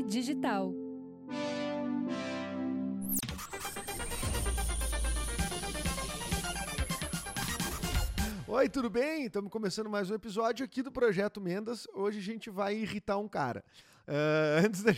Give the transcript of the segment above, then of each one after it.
Digital. Oi, tudo bem? Estamos começando mais um episódio aqui do Projeto Mendas. Hoje a gente vai irritar um cara. Uh, antes da.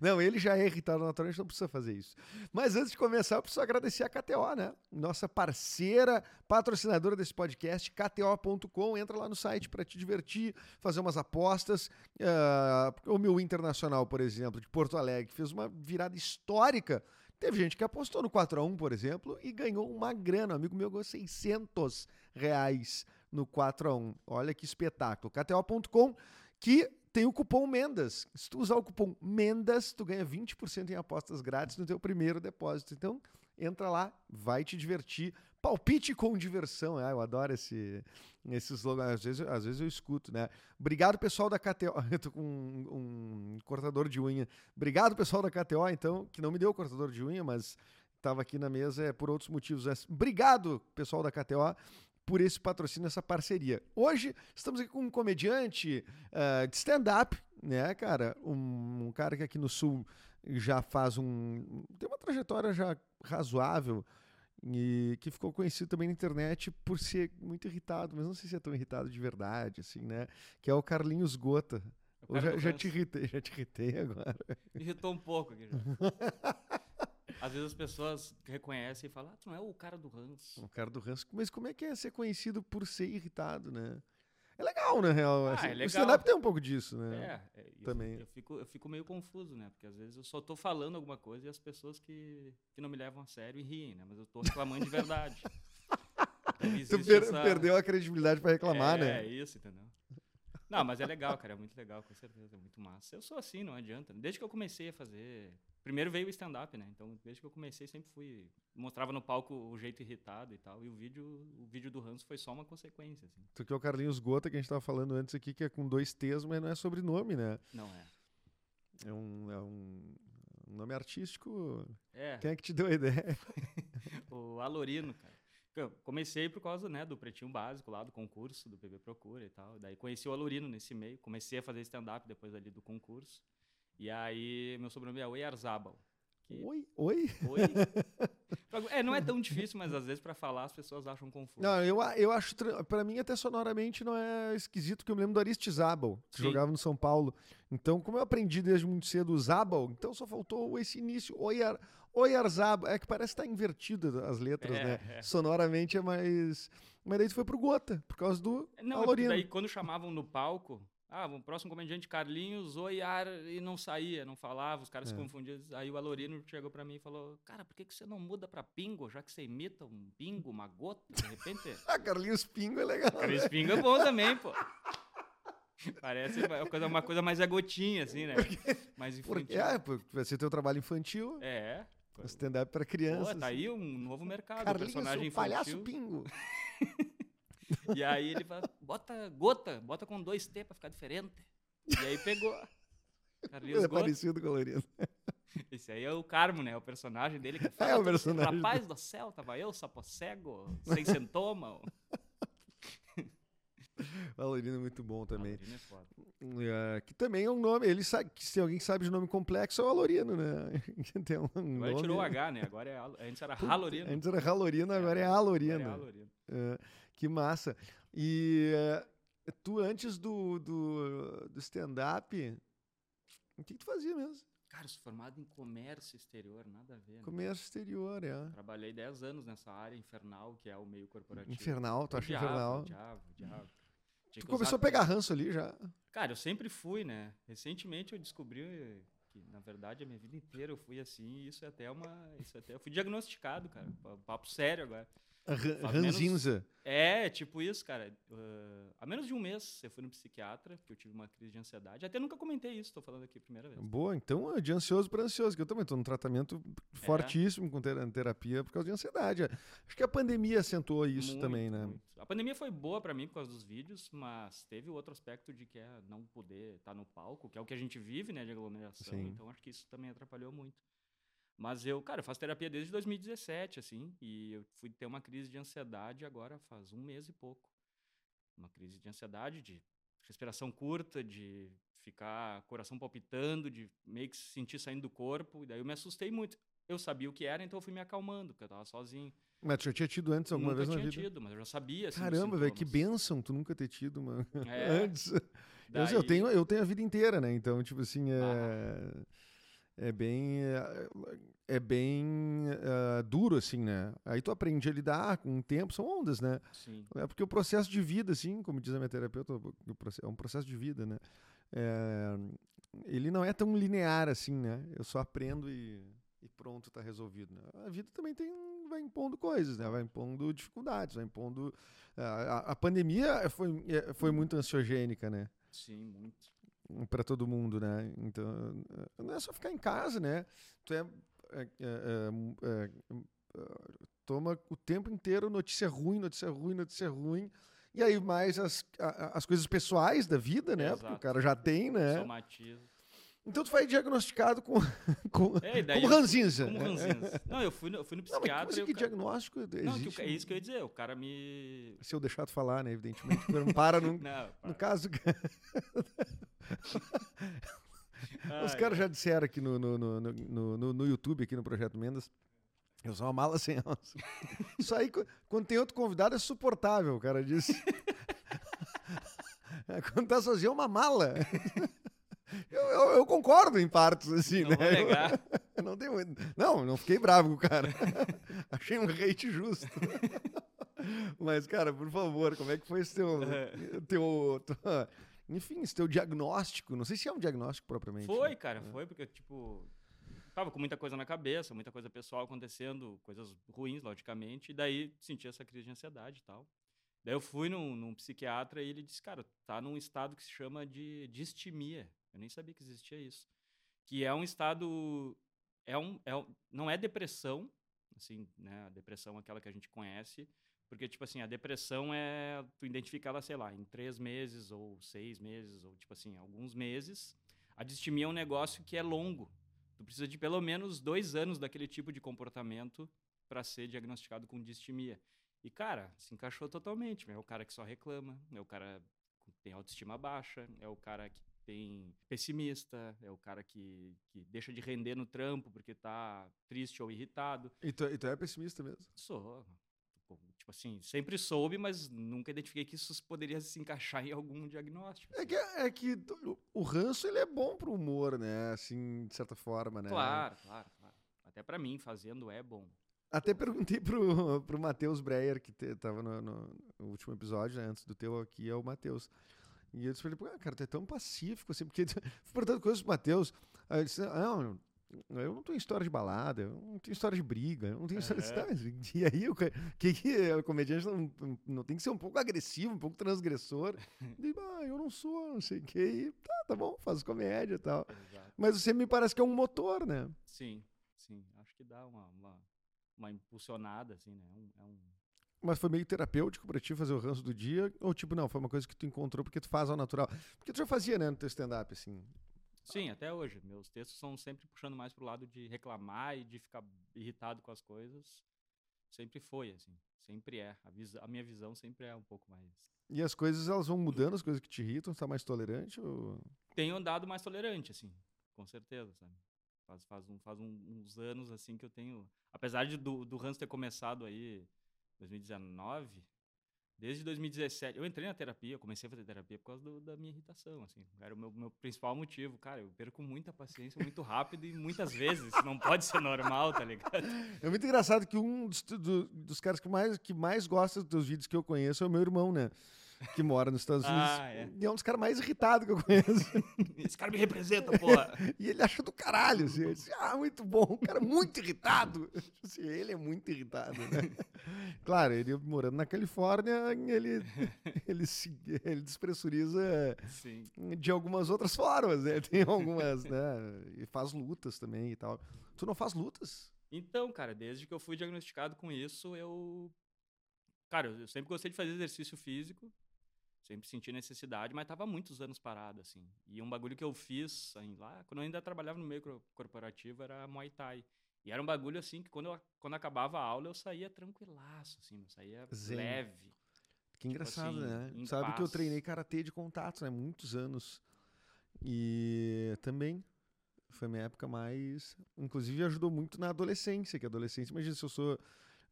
Não, ele já é irritado naturalmente, não precisa fazer isso. Mas antes de começar, eu preciso agradecer a KTO, né? Nossa parceira, patrocinadora desse podcast, KTO.com. Entra lá no site para te divertir, fazer umas apostas. Uh, o meu Internacional, por exemplo, de Porto Alegre, fez uma virada histórica Teve gente que apostou no 4x1, por exemplo, e ganhou uma grana. Um amigo meu ganhou 600 reais no 4x1. Olha que espetáculo. KTO.com, que tem o cupom MENDAS. Se tu usar o cupom MENDAS, tu ganha 20% em apostas grátis no teu primeiro depósito. Então, entra lá, vai te divertir. Palpite com diversão. Ah, eu adoro esse, esse slogan. Às vezes, às vezes eu escuto, né? Obrigado, pessoal da KTO. Eu tô com um, um, cortador de unha. Obrigado, pessoal da KTO, então, que não me deu o cortador de unha, mas estava aqui na mesa é, por outros motivos. Obrigado, pessoal da KTO, por esse patrocínio, essa parceria. Hoje estamos aqui com um comediante uh, de stand-up, né, cara? Um, um, cara que aqui no Sul já faz um. tem uma trajetória já razoável e que ficou conhecido também na internet por ser muito irritado, mas não sei se é tão irritado de verdade, assim, né? Que é o Carlinhos Gota. Ou já, já te irritei, já te irritei agora. Irritou um pouco aqui já. Às vezes as pessoas reconhecem e falam, ah, tu não é o cara do ranço. O cara do ranço. Mas como é que é ser conhecido por ser irritado, né? É legal, na real. Ah, assim. é legal. O stand-up tem um pouco disso, né? É, é Também. Eu, eu, fico, eu fico meio confuso, né? Porque às vezes eu só tô falando alguma coisa e as pessoas que, que não me levam a sério e riem, né? Mas eu tô reclamando de verdade. Então, tu per essa... perdeu a credibilidade para reclamar, é, né? É, isso, entendeu? Não, mas é legal, cara. É muito legal, com certeza. É muito massa. Eu sou assim, não adianta. Desde que eu comecei a fazer Primeiro veio o stand-up, né? Então, desde que eu comecei, sempre fui. Mostrava no palco o jeito irritado e tal. E o vídeo, o vídeo do Hans foi só uma consequência. Assim. Tu que é o Carlinhos Gota, que a gente estava falando antes aqui, que é com dois T's, mas não é sobrenome, né? Não é. É um, é um nome artístico. É. Quem é que te deu a ideia? o Alorino, cara. Eu comecei por causa né, do pretinho básico lá, do concurso, do PB Procura e tal. Daí conheci o Alorino nesse meio. Comecei a fazer stand-up depois ali do concurso. E aí, meu sobrenome é Oyarzabal. Que... Oi? Oi? Oi? é, não é tão difícil, mas às vezes para falar as pessoas acham confuso. Não, eu, eu acho, para mim até sonoramente não é esquisito, porque eu me lembro do Aristizábal, que Sim. jogava no São Paulo. Então, como eu aprendi desde muito cedo o Zabal, então só faltou esse início, Oyar, Oyarzabal. É que parece que tá invertido as letras, é, né? É. Sonoramente é mais... Mas daí tu foi pro Gota, por causa do Não, Alorino. daí quando chamavam no palco, ah, o próximo comediante Carlinhos, Oiar, e não saía, não falava, os caras é. se confundiam. Aí o Alorino chegou para mim e falou: Cara, por que, que você não muda para Pingo, já que você imita um pingo, uma gota, de repente? ah, Carlinhos Pingo é legal. Carlinhos Pingo é bom também, pô. Parece uma coisa, uma coisa mais a gotinha, assim, né? Mais infantil. Porque, é, porque vai ser teu trabalho infantil. É. Stand-up para crianças. Pô, tá aí um novo mercado. Carlinhos, personagem o palhaço Pingo. E aí ele fala, bota gota, bota com dois T pra ficar diferente. E aí pegou. Carlinhos é Gota. parecido com o Lorena. Esse aí é o Carmo, né? O personagem dele que fala. É o personagem. Rapaz do céu, tava eu, sapo cego, sem sintoma. Valorino é muito bom também. é foda. É, que também é um nome. Ele sabe que se alguém sabe de nome complexo é o Alorino, né? Tem um agora nome... tirou o H, né? Agora é antes era Halorino. Antes era Halorino, agora é, é Alorino. Agora é Alorino. É, que massa. E é, tu antes do, do, do stand-up, o que, que tu fazia mesmo? Cara, sou formado em comércio exterior, nada a ver. Né? Comércio exterior, é. Trabalhei 10 anos nessa área infernal, que é o meio corporativo. Infernal, tu acha infernal? Diabo, diabo. Tu começou a pegar ranço ali já? Cara, eu sempre fui, né? Recentemente eu descobri que, na verdade, a minha vida inteira eu fui assim, e isso é até uma. Isso é até, eu fui diagnosticado, cara. Papo sério agora. Ranzinza. É, tipo isso, cara. Uh, há menos de um mês eu fui no psiquiatra, porque eu tive uma crise de ansiedade. Até nunca comentei isso, estou falando aqui a primeira vez. Boa, então é de ansioso para ansioso, que eu também estou num tratamento é. fortíssimo com terapia por causa de ansiedade. Acho que a pandemia acentuou isso muito, também, né? Muito. A pandemia foi boa para mim por causa dos vídeos, mas teve o outro aspecto de que é não poder estar tá no palco, que é o que a gente vive, né, de aglomeração. Sim. Então acho que isso também atrapalhou muito. Mas eu, cara, eu faço terapia desde 2017, assim, e eu fui ter uma crise de ansiedade agora faz um mês e pouco. Uma crise de ansiedade, de respiração curta, de ficar coração palpitando, de meio que se sentir saindo do corpo. E daí eu me assustei muito. Eu sabia o que era, então eu fui me acalmando, porque eu tava sozinho. Mas tu já tinha tido antes alguma nunca vez na tinha vida? tido, mas eu já sabia. Assim, Caramba, velho, que bênção tu nunca ter tido, mano. É, antes. Eu, daí- eu tenho, eu tenho a vida inteira, né? Então, tipo assim, é, é bem. É, é bem é, duro, assim, né? Aí tu aprende a lidar com o tempo, são ondas, né? Sim. É porque o processo de vida, assim, como diz a minha terapeuta, é um processo de vida, né? É, ele não é tão linear assim, né? Eu só aprendo e, e pronto, tá resolvido. Né? A vida também tem, vai impondo coisas, né? Vai impondo dificuldades, vai impondo. A, a- pandemia foi, foi muito ansiogênica, né? Sim, muito. Para todo mundo, né? Então, não é só ficar em casa, né? Tu é, é, é, é, é, toma o tempo inteiro notícia ruim, notícia ruim, notícia ruim. E aí mais as, a- as coisas pessoais da vida, né? Porque o Exato. cara já tem, né? Somatiza. Então tu foi diagnosticado com, com É, daí como eu- ranzinza. Como ranzinza. Não, eu fui no, eu fui no Não, mas psiquiatra. assim e o que cara- diagnóstico Não, que existe? o é isso que eu ia dizer. O cara me. Se eu deixar tu falar, né? Evidentemente. Não para no, Não, no para. caso... Os caras já disseram aqui no, no, no, no, no, no YouTube, aqui no Projeto Mendas, eu sou uma mala sem alça. Isso aí, qu- quando tem outro convidado, é suportável, o cara disse. Quando tá sozinho, é uma mala. Eu, eu, eu concordo em partes, assim, Não né? vou negar. Eu não, tenho, não, não fiquei bravo com o cara. Achei um hate justo. Mas, cara, por favor, como é que foi esse teu. teu tua- enfim, esse teu diagnóstico? Não sei se é um diagnóstico propriamente. Foi, né? cara, foi, porque, tipo, tava com muita coisa na cabeça, muita coisa pessoal acontecendo, coisas ruins, logicamente, e daí senti essa crise de ansiedade e tal. Daí eu fui num, num psiquiatra e ele disse, cara, tá num estado que se chama de distimia. Eu nem sabia que existia isso. Que é um estado. É um, é um, não é depressão, assim, né? A depressão é aquela que a gente conhece. Porque, tipo assim, a depressão é. Tu identifica ela, sei lá, em três meses, ou seis meses, ou, tipo assim, alguns meses. A distimia é um negócio que é longo. Tu precisa de pelo menos dois anos daquele tipo de comportamento para ser diagnosticado com distimia. E, cara, se encaixou totalmente. É o cara que só reclama, é o cara que tem autoestima baixa, é o cara que tem pessimista, é o cara que, que deixa de render no trampo porque tá triste ou irritado. E tu, e tu é pessimista mesmo? Sou. Tipo, assim, sempre soube, mas nunca identifiquei que isso poderia se encaixar em algum diagnóstico. É assim. que, é que o ranço ele é bom pro humor, né? Assim, de certa forma, né? Claro, claro, claro. Até pra mim, fazendo é bom. Até perguntei pro, pro Matheus Breyer, que te, tava no, no- no último episódio, né? Antes do teu aqui, é o Matheus. E eu disse pra ele, "Pô, cara, tu é tão pacífico, assim, porque perguntando coisas pro Matheus. Aí ele disse, ah, não, eu não tenho história de balada, eu não tenho história de briga, eu não tenho história de... Aham. Tá, E aí, o que, que o comediante não, não tem que ser um pouco agressivo, um pouco transgressor? Ele, ah, eu não sou, não sei o quê. E, tá, tá bom, faz comédia e tal. Exato. Mas você me parece que é um motor, né? Sim, sim. Acho que dá uma, uma, uma impulsionada, assim, né? Um- é um, Mas foi meio terapêutico pra ti fazer o ranço do dia? Ou tipo, não, foi uma coisa que tu encontrou porque tu faz ao natural? Porque tu já fazia, né, no teu stand-up, assim. Sim, até hoje. Meus textos são sempre puxando mais pro lado de reclamar e de ficar irritado com as coisas. Sempre foi, assim. Sempre é. A, visa- a minha visão sempre é um pouco mais. E as coisas, elas vão mudando, as coisas que te irritam, tu tá mais tolerante ou... Tenho andado mais tolerante, assim. Com certeza, sabe? Faz, faz, um, faz um- uns anos, assim, que eu tenho. Apesar de do, do Hans ter começado aí 2019, desde 2017. Eu entrei na terapia, comecei a fazer terapia por causa do- da minha irritação, assim. Era o meu, meu principal motivo. Cara, eu perco muita paciência muito rápido e muitas vezes. Isso não pode ser normal, tá ligado? É muito engraçado que um dos, do- dos caras que mais, que mais gosta dos teus vídeos que eu conheço é o meu irmão, né? Que mora nos Estados Unidos. Ah, é. E é um dos caras mais irritados que eu conheço. Esse cara me representa, porra. E ele acha do caralho, assim. Diz, ah, muito bom, um cara muito irritado. Assim, ele é muito irritado, né? Claro, ele morando na Califórnia, ele, ele, se, ele despressuriza Sim. de algumas outras formas, né? Tem algumas, né? E faz lutas também e tal. Tu não faz lutas? Então, cara, desde que eu fui diagnosticado com isso, eu. Cara, eu sempre gostei de fazer exercício físico, sempre senti necessidade, mas tava muitos anos parado, assim. E um bagulho que eu fiz assim, lá, quando eu ainda trabalhava no meio cor- corporativo, era Muay Thai. E era um bagulho assim que quando, eu, quando acabava a aula eu saía tranquilaço, assim, eu saía Zen. leve. Que engraçado, assim, né? Sabe que eu paz. treinei karatê de contato, né? Muitos anos. E também foi minha época mais. Inclusive ajudou muito na adolescência, que a adolescência, imagina se eu sou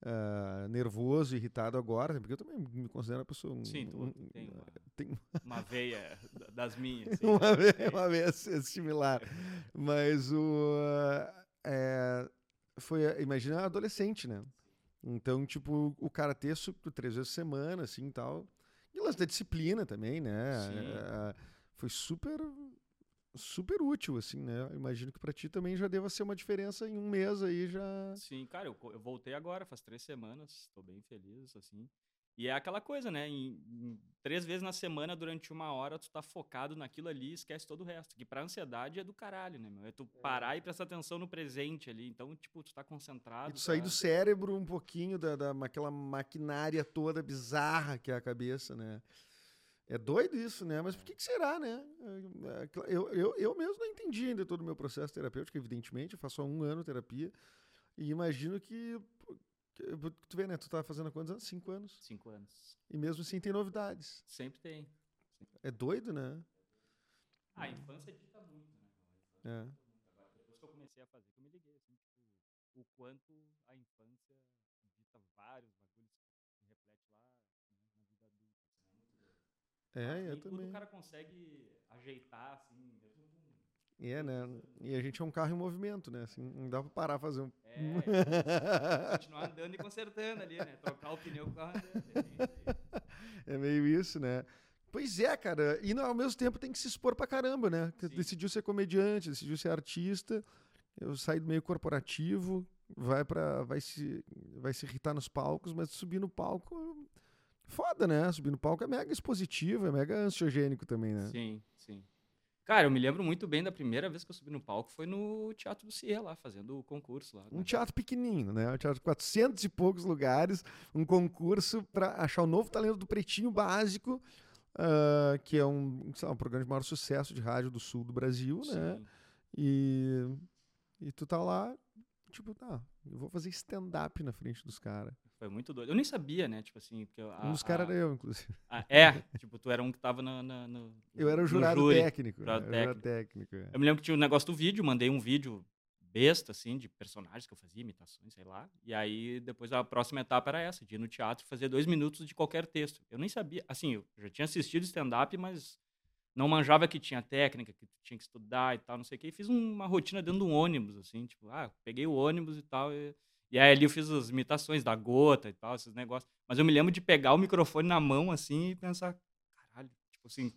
uh, nervoso, irritado agora, porque eu também me considero uma pessoa. Um, Sim, tu, um, tem, uma, tem uma veia das minhas. Assim, uma, veia, uma veia similar. Mas o. Uh, é, foi, imagina adolescente, né? Então, tipo, o karatê três vezes por semana, assim e tal. E lance da disciplina também, né? É, foi super super útil, assim, né? Eu imagino que para ti também já deva ser uma diferença em um mês aí já. Sim, cara, eu, eu voltei agora, faz três semanas, estou bem feliz, assim. E é aquela coisa, né? Em, em, três vezes na semana, durante uma hora, tu tá focado naquilo ali e esquece todo o resto. Que pra ansiedade é do caralho, né, meu? É tu parar é. e prestar atenção no presente ali. Então, tipo, tu tá concentrado. E tu sair do cérebro um pouquinho da, da, daquela maquinária toda bizarra que é a cabeça, né? É doido isso, né? Mas por que, que será, né? É, eu, eu, eu mesmo não entendi ainda todo o meu processo terapêutico, evidentemente. Eu faço há um ano terapia. E imagino que Tu vê, né? Tu tá fazendo há quantos anos? Cinco anos. Cinco anos. E mesmo assim tem novidades. Sempre tem. É doido, né? Ah, a infância dita muito, né? É. Agora, depois que eu comecei a fazer, que eu me liguei, assim, tipo, o quanto a infância dita vários bagulhos que reflete lá né, na vida adulta. Assim, é, é eu tudo também. o cara consegue ajeitar, assim, mesmo é, né? E a gente é um carro em movimento, né? Assim, não dá pra parar fazer um. É, continuar andando e consertando ali, né? Trocar o pneu com o carro andando. É, é meio isso, né? Pois é, cara. E ao mesmo tempo tem que se expor pra caramba, né? Sim. Decidiu ser comediante, decidiu ser artista. Eu saí do meio corporativo, vai para vai se vai se irritar nos palcos, mas subir no palco foda, né? Subir no palco é mega expositivo, é mega ansiogênico também, né? Sim, sim. Cara, eu me lembro muito bem da primeira vez que eu subi no palco foi no Teatro do Cia lá, fazendo o concurso lá. Né? Um teatro pequenininho, né? Um teatro de 400 e poucos lugares, um concurso para achar o novo talento do Pretinho Básico, uh, que é um, lá, um programa de maior sucesso de rádio do sul do Brasil, né? Sim. né? E, e tu tá lá, tipo, tá, eu vou fazer stand-up na frente dos caras. Foi muito doido. Eu nem sabia, né? Tipo assim. Que eu, a, um dos caras era eu, inclusive. A, é, tipo, tu era um que tava no. no, no eu era o jurado júri, técnico. Jurado técnico. técnico é. Eu me lembro que tinha um negócio do vídeo, mandei um vídeo besta, assim, de personagens que eu fazia, imitações, sei lá. E aí, depois, a próxima etapa era essa, de ir no teatro e fazer dois minutos de qualquer texto. Eu nem sabia. Assim, eu já tinha assistido stand-up, mas não manjava que tinha técnica, que tinha que estudar e tal, não sei o quê. E fiz uma rotina dentro de um ônibus, assim, tipo, ah, peguei o ônibus e tal. E e aí ali eu fiz as imitações da gota e tal, esses negócios. Mas eu me lembro de pegar o microfone na mão assim e pensar, caralho, tipo assim,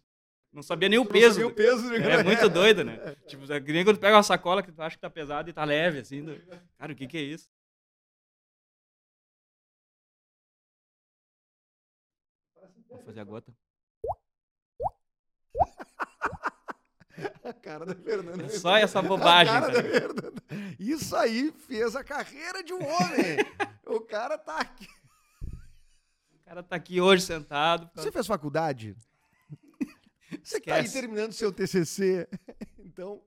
não sabia nem o peso. Não sabia o peso, né? É muito doido, né? tipo, é nem quando tu pega uma sacola que tu acha que tá pesado e tá leve, assim. Do... Cara, o que que é isso? Vou fazer a gota. A cara da Fernanda. É só essa bobagem. A cara da Fernanda. Isso aí fez a carreira de um homem. o cara tá aqui. O cara tá aqui hoje sentado. Você fez faculdade? Você que tá aí terminando seu TCC. Então,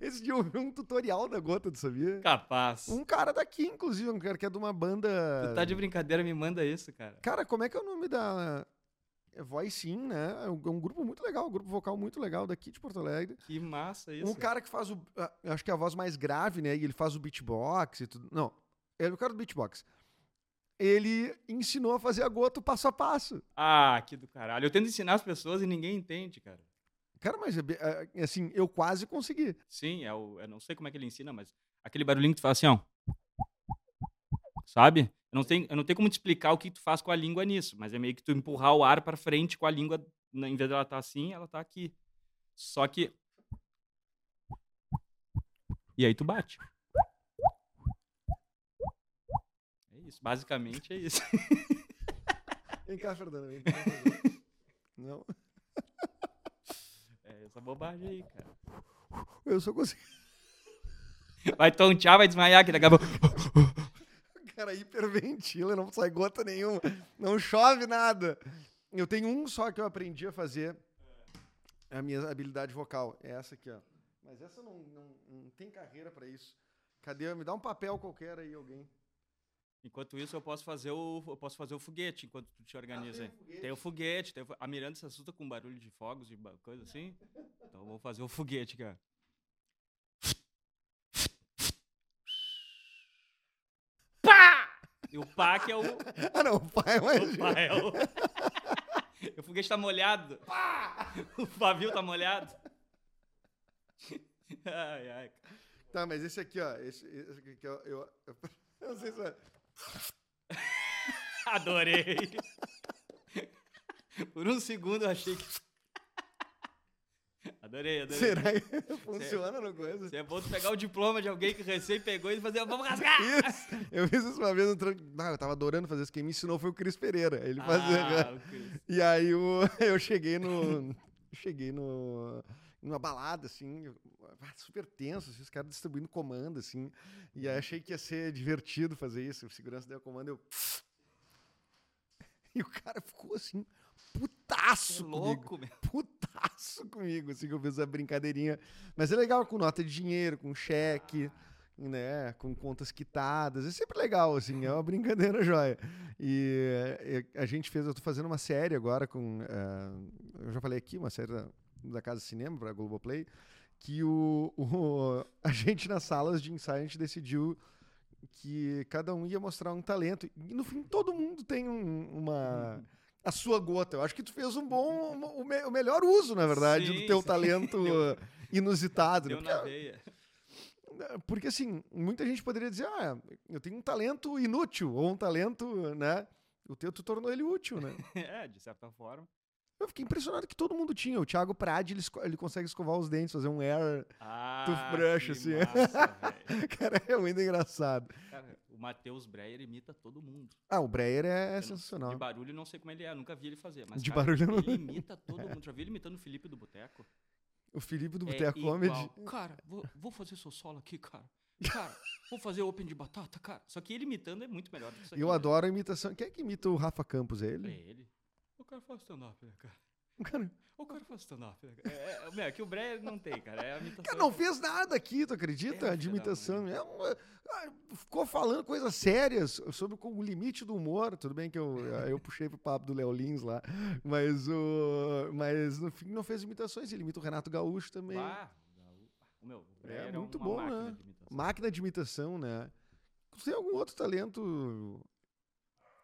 esse dia eu vi um tutorial da gota, tu sabia? Capaz. Um cara daqui, inclusive, um cara que é de uma banda. Tu tá de brincadeira, me manda isso, cara. Cara, como é que é o nome da. É Voice Sim, né? É um, é um, grupo muito legal, um grupo vocal muito legal daqui de Porto Alegre. Que massa isso. Um cara que faz o. Acho que é a voz mais grave, né? E ele faz o beatbox e tudo. Não, ele é o cara do beatbox. Ele ensinou a fazer a gota passo a passo. Ah, que do caralho. Eu tento ensinar as pessoas e ninguém entende, cara. Cara, mas é, assim, eu quase consegui. Sim, é o, eu não sei como é que ele ensina, mas aquele barulhinho que tu faz assim, ó. Sabe? Eu não, tenho, eu não tenho como te explicar o que tu faz com a língua nisso, mas é meio que tu empurrar o ar para frente com a língua, em vez dela estar tá assim, ela tá aqui. Só que. E aí tu bate. É isso, basicamente é isso. Vem cá, Fernando. Vem cá, Não. É essa bobagem aí, cara. Eu só consigo. Vai tontear, vai desmaiar, que daqui a pouco cara hiperventila, não sai gota nenhuma, não chove nada. Eu tenho um só que eu aprendi a fazer, a minha habilidade vocal, é essa aqui, ó. Mas essa não, não, não tem carreira para isso. Cadê? Me dá um papel qualquer aí, alguém. Enquanto isso, eu posso fazer o, eu posso fazer o foguete enquanto tu te organiza. Ah, tem, o foguete. tem o foguete. Tem o... A Miranda se assusta com barulho de fogos e coisa assim. Então eu vou fazer o foguete, cara. E o pá que é o. Ah, não, o pá é mais. O pá é o. o foguete tá molhado. Pá! O pavio tá molhado. Ai, ai. Tá, mas esse aqui, ó. Esse, esse aqui, ó, eu, eu, eu não sei se é. Adorei. Por um segundo eu achei que. Adorei, adorei. Será que funciona no coisa? Você é bom tu pegar o diploma de alguém que recém pegou e fazer, vamos rasgar! Isso! Eu fiz isso uma vez no tranco. Ah, eu tava adorando fazer isso. Quem me ensinou foi o Cris Pereira. Ele fazia. Ah, e aí eu, eu cheguei no. cheguei no numa balada, assim, super tenso, assim, os caras distribuindo comando, assim. E aí achei que ia ser divertido fazer isso. O segurança deu comando, eu. E o cara ficou assim, putaço é louco, comigo. Meu. Putaço comigo, assim, que eu fiz a brincadeirinha. Mas é legal com nota de dinheiro, com cheque, né? Com contas quitadas. É sempre legal, assim, é uma brincadeira jóia. E a gente fez, eu tô fazendo uma série agora com. Uh, eu já falei aqui, uma série da, da Casa Cinema para Globoplay, que o, o, a gente nas salas de ensaio a gente decidiu que cada um ia mostrar um talento. E no fim todo mundo tem um, uma a sua gota. Eu acho que tu fez um bom, o, me, o melhor uso, na verdade, sim, do teu sim. talento Deu, inusitado. Deu na veia. Porque assim, muita gente poderia dizer, ah, eu tenho um talento inútil ou um talento, né? O teu tu tornou ele útil, né? é, de certa forma. Eu fiquei impressionado que todo mundo tinha. O Thiago Prade, ele, ele consegue escovar os dentes, fazer um air ah, toothbrush, assim. Massa, cara, é muito engraçado. Cara, o Matheus Breyer imita todo mundo. Ah, o Breyer é sensacional. De barulho não sei como ele é, nunca vi ele fazer. Mas, de cara, barulho não... ele imita todo mundo. Já vi ele imitando o Felipe do Boteco? O Felipe do Boteco é Comedy? Cara, vou, vou fazer seu solo aqui, cara. Cara, vou fazer open de batata, cara. Só que ele imitando é muito melhor do que isso aqui, Eu né? adoro a imitação. Quem é que imita o Rafa Campos? É ele? É ele. O cara faz stand-up, né, cara? O cara, o cara faz stand-up. Né? É, é, que o Breyer não tem, cara. É imitação. Cara, não fez nada aqui, tu acredita? É, de imitação. É uma, ah, ficou falando coisas sérias sobre o limite do humor. Tudo bem que eu, eu puxei pro papo do Léo Lins lá. Mas, o, mas no fim não fez imitações. Ele imita o Renato Gaúcho também. Ah, o meu, o é, muito bom, né? De máquina de imitação, né? Você tem algum outro talento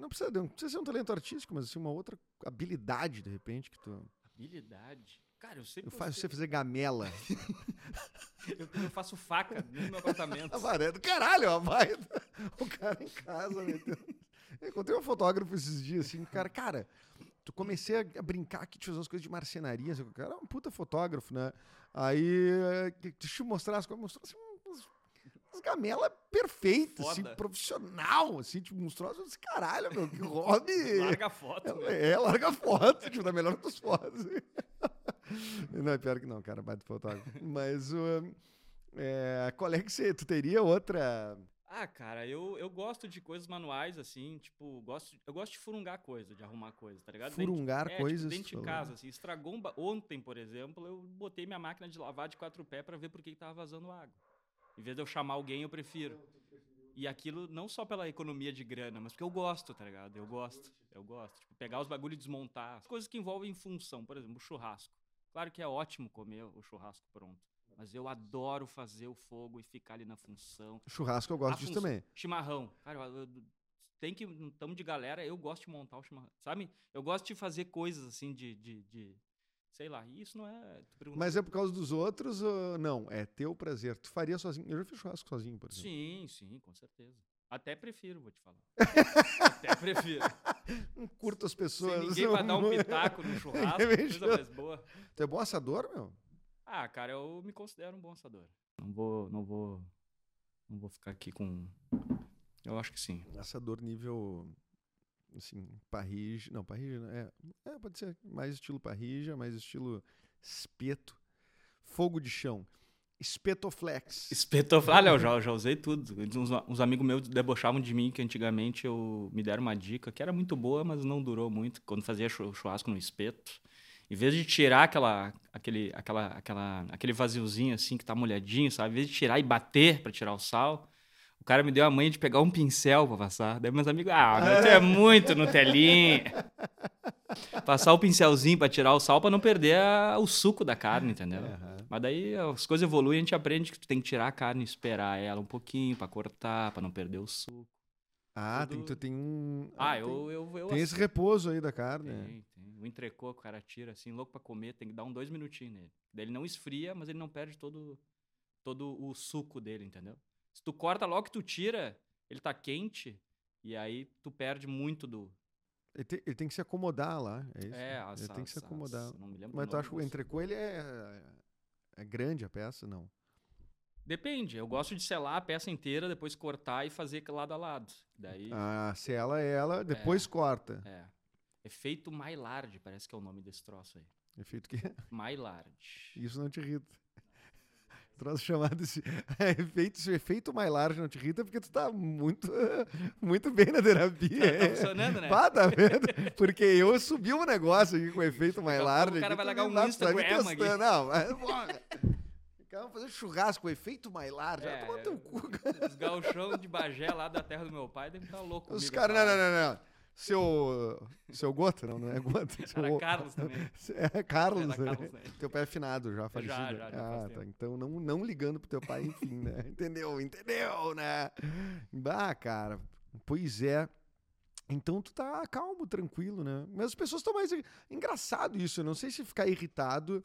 não precisa, não precisa ser um talento artístico, mas assim, uma outra habilidade, de repente, que tu. Habilidade? Cara, eu sempre. Eu faço você fazer gamela. eu, eu, faço faca no meu apartamento. A do caralho, ó, vai. O cara em casa, metendo. Eu encontrei um fotógrafo esses dias, assim, cara, cara, tu comecei a brincar aqui, de fazer umas coisas de marcenaria, assim, o cara é um puta fotógrafo, né? Aí, deixa eu mostrar as coisas, mostrou assim, as gamelas perfeitas, assim, profissional, assim, tipo, uns troços desse caralho, meu, que hobby. larga foto, é? É, larga foto, tipo, tá melhor as fotos. não, é pior que não, cara, bate fotógrafo. Mas, uh, é, qual é que você, tu teria outra... Ah, cara, eu, eu gosto de coisas manuais, assim, tipo, gosto, eu gosto de furungar coisa, de arrumar coisa, tá ligado? Furungar dentro, coisas? É, tipo, dentro de casa, assim, estragou um Ontem, por exemplo, eu botei minha máquina de lavar de quatro pés para ver por que tava vazando água. Em vez de eu chamar alguém, eu prefiro. E aquilo não só pela economia de grana, mas porque eu gosto, tá ligado? Eu gosto. Eu gosto. Tipo, pegar os bagulhos e desmontar. As coisas que envolvem função. Por exemplo, o churrasco. Claro que é ótimo comer o churrasco pronto. Mas eu adoro fazer o fogo e ficar ali na função. Churrasco eu gosto disso também. Chimarrão. Cara, eu, eu, tem que. Estamos de galera, eu gosto de montar o chimarrão. Sabe? Eu gosto de fazer coisas assim de, de, de Sei lá, isso não é. Mas é por causa dos outros? Ou... Não, é teu prazer. Tu faria sozinho? Eu já fiz churrasco sozinho, por exemplo. Sim, sim, com certeza. Até prefiro, vou te falar. Até prefiro. Não curto as pessoas. Sem ninguém pra dar um pitaco no churrasco, coisa mais boa. Tu é bom assador, meu? Ah, cara, eu me considero um bom assador. Não vou, não vou, não vou ficar aqui com... Eu acho que sim. Assador nível assim, parrija. Não, parrija, é, é, pode ser mais estilo parrija, mais estilo espeto. Fogo de chão. Espetoflex. Espetoflex. Ah, Léo, já, já usei tudo. Uns, uns, amigos meus debochavam de mim que antigamente eu me deram uma dica que era muito boa, mas não durou muito. Quando fazia churrasco no espeto, em vez de tirar aquela, aquele, aquela, aquela, aquele vaziozinho assim que tá molhadinho, sabe? Em vez de tirar e bater para tirar o sal, O cara me deu a manha de pegar um pincel pra passar. Daí meus amigos, ah, mas é muito Nutelinha. Passar o pincelzinho pra tirar o sal pra não perder a, o suco da carne, entendeu? Uhum. Mas daí as coisas evoluem, a gente aprende que tu tem que tirar a carne e esperar ela um pouquinho pra cortar, pra não perder o suco. Ah, Tudo... tem, tu tem um. Ah, tem, eu, eu, eu. Tem esse repouso aí da carne. Tem, tem. O entrecô que o cara tira, assim, louco pra comer, tem que dar um dois minutinhos nele. Daí ele não esfria, mas ele não perde todo, todo o suco dele, entendeu? Se tu corta logo que tu tira, ele tá quente, e aí tu perde muito do. Ele tem, ele tem que se acomodar lá, é isso? É, assa, Ele tem que se acomodar. Assa, não me lembro mas tu acha que o entrecô, ele é, é grande a peça? Não. Depende. Eu gosto de selar a peça inteira, depois cortar e fazer lado a lado. Daí... Ah, sela ela, depois é, corta. É. Efeito Maillard, parece que é o nome desse troço aí. Efeito que? Maillard. Isso não te irrita. Troço chamado esse é, efeito, esse efeito Maillard não te irrita porque tu tá muito, muito bem na terapia. Tá, tá funcionando, né? Pá, tá vendo? Porque eu subi um negócio aqui com o efeito Maillard. O cara vai largar um Instagram aqui. Não, mas... Vamos fazer churrasco, efeito Maillard. É, toma teu cu, cara. Os gauchão de Bagé lá da terra do meu pai devem estar tá loucos. Os caras, não, não, não, não. Seu. Seu Gota? Não, não é Gota. Seu... Era Carlos também. É Carlos, Era Carlos né? Teu pai é afinado já, falecido. Já, já, já ah, tá. Então não, não ligando pro teu pai, enfim, né? Entendeu? Entendeu, né? Bah, cara. Pois é. Então tu tá calmo, tranquilo, né? Mas as pessoas estão mais. Engraçado isso. Eu não sei se ficar irritado,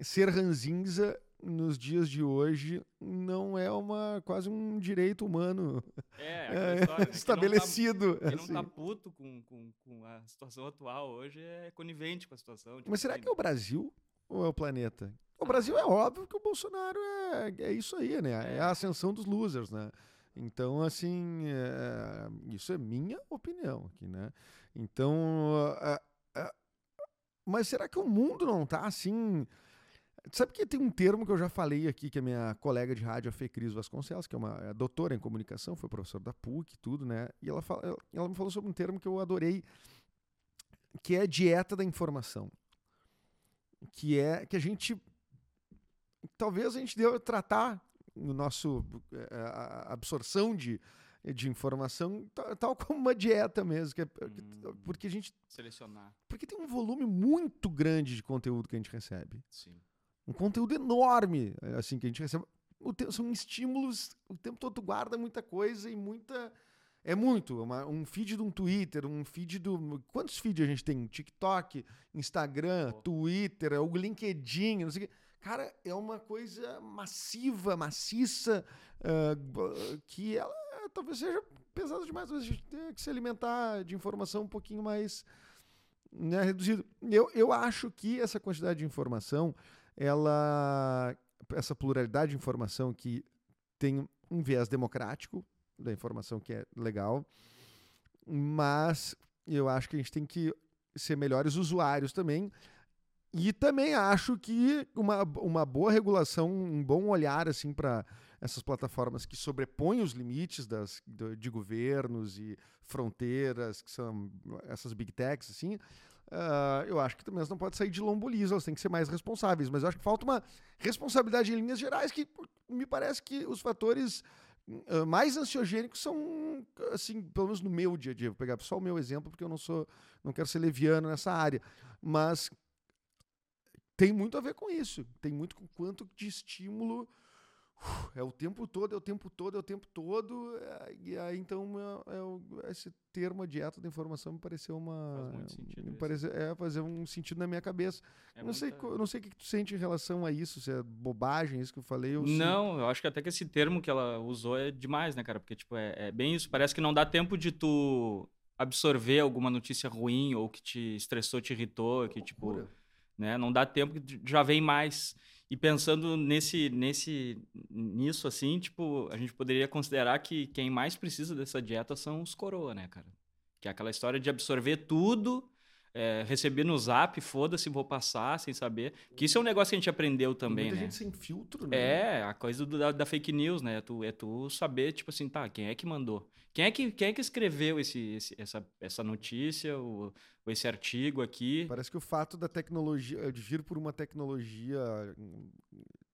ser ranzinza nos dias de hoje não é uma quase um direito humano é, história, né? estabelecido. Quem não, tá, quem assim. não tá puto com, com, com, a situação atual hoje é conivente com a situação. Tipo, Mas será que é o Brasil ou é o planeta? O Brasil é óbvio que o Bolsonaro é, é isso aí, né? É. é a ascensão dos losers, né? Então, assim, é, isso é minha opinião aqui, né? Então, é, mas será que o mundo não tá assim Sabe que tem um termo que eu já falei aqui, que a minha colega de rádio, a Fê Cris Vasconcelos, que é uma é doutora em comunicação, foi professora da PUC e tudo, né? E ela, fala, ela me falou sobre um termo que eu adorei, que é dieta da informação. Que é que a gente. Talvez a gente deva tratar no nosso é, a absorção de, de informação tal, como uma dieta mesmo, que é, hum, porque a gente selecionar. Porque tem um volume muito grande de conteúdo que a gente recebe. Sim um conteúdo enorme, é, assim, que a gente recebe. São estímulos, o tempo todo guarda muita coisa e muita. É muito. Uma, um feed de um Twitter, um feed do. Quantos feeds a gente tem? TikTok, Instagram, oh. Twitter, o LinkedIn, não sei o quê. Cara, é uma coisa massiva, maciça, uh, que ela talvez seja pesada demais. A gente tem que se alimentar de informação um pouquinho mais né, reduzido. Eu, eu acho que essa quantidade de informação ela essa pluralidade de informação que tem um viés democrático da informação que é legal, mas eu acho que a gente tem que ser melhores usuários também. E também acho que uma, uma boa regulação, um bom olhar assim para essas plataformas que sobrepõem os limites das, de governos e fronteiras, que são essas big techs, assim, Uh, eu acho que também elas não podem sair de lombo liso, elas têm que ser mais responsáveis. Mas eu acho que falta uma responsabilidade em linhas gerais que me parece que os fatores uh, mais ansiogênicos são, assim, pelo menos no meu dia a dia. Vou pegar só o meu exemplo, porque eu não sou, não quero ser leviano nessa área. Mas tem muito a ver com isso. Tem muito com quanto de estímulo é o tempo todo, é o tempo todo, é o tempo todo. E aí, então, é, é, esse termo, a dieta da informação, me pareceu uma. Faz muito sentido. Me parece, é fazer um sentido na minha cabeça. É não, muita... sei, não sei o que tu sente em relação a isso, se é bobagem, isso que eu falei. Não, eu acho que até que esse termo que ela usou é demais, né, cara? Porque, tipo, é, é bem isso. Parece que não dá tempo de tu absorver alguma notícia ruim ou que te estressou, te irritou, que, tipo. Né? Não dá tempo que já vem mais. E pensando nesse, nesse, nisso, assim, tipo, a gente poderia considerar que quem mais precisa dessa dieta são os coroa, né, cara? Que é aquela história de absorver tudo, é, receber no zap, foda-se, vou passar sem saber. Que isso é um negócio que a gente aprendeu também, muita né? gente sem filtro, né? É, a coisa do, da, da, fake news, né? É tu, é tu saber, tipo assim, tá, quem é que mandou? Quem é que, quem é que escreveu esse, esse essa, essa notícia, ou, ou, esse artigo aqui? Parece que o fato da tecnologia, de vir por uma tecnologia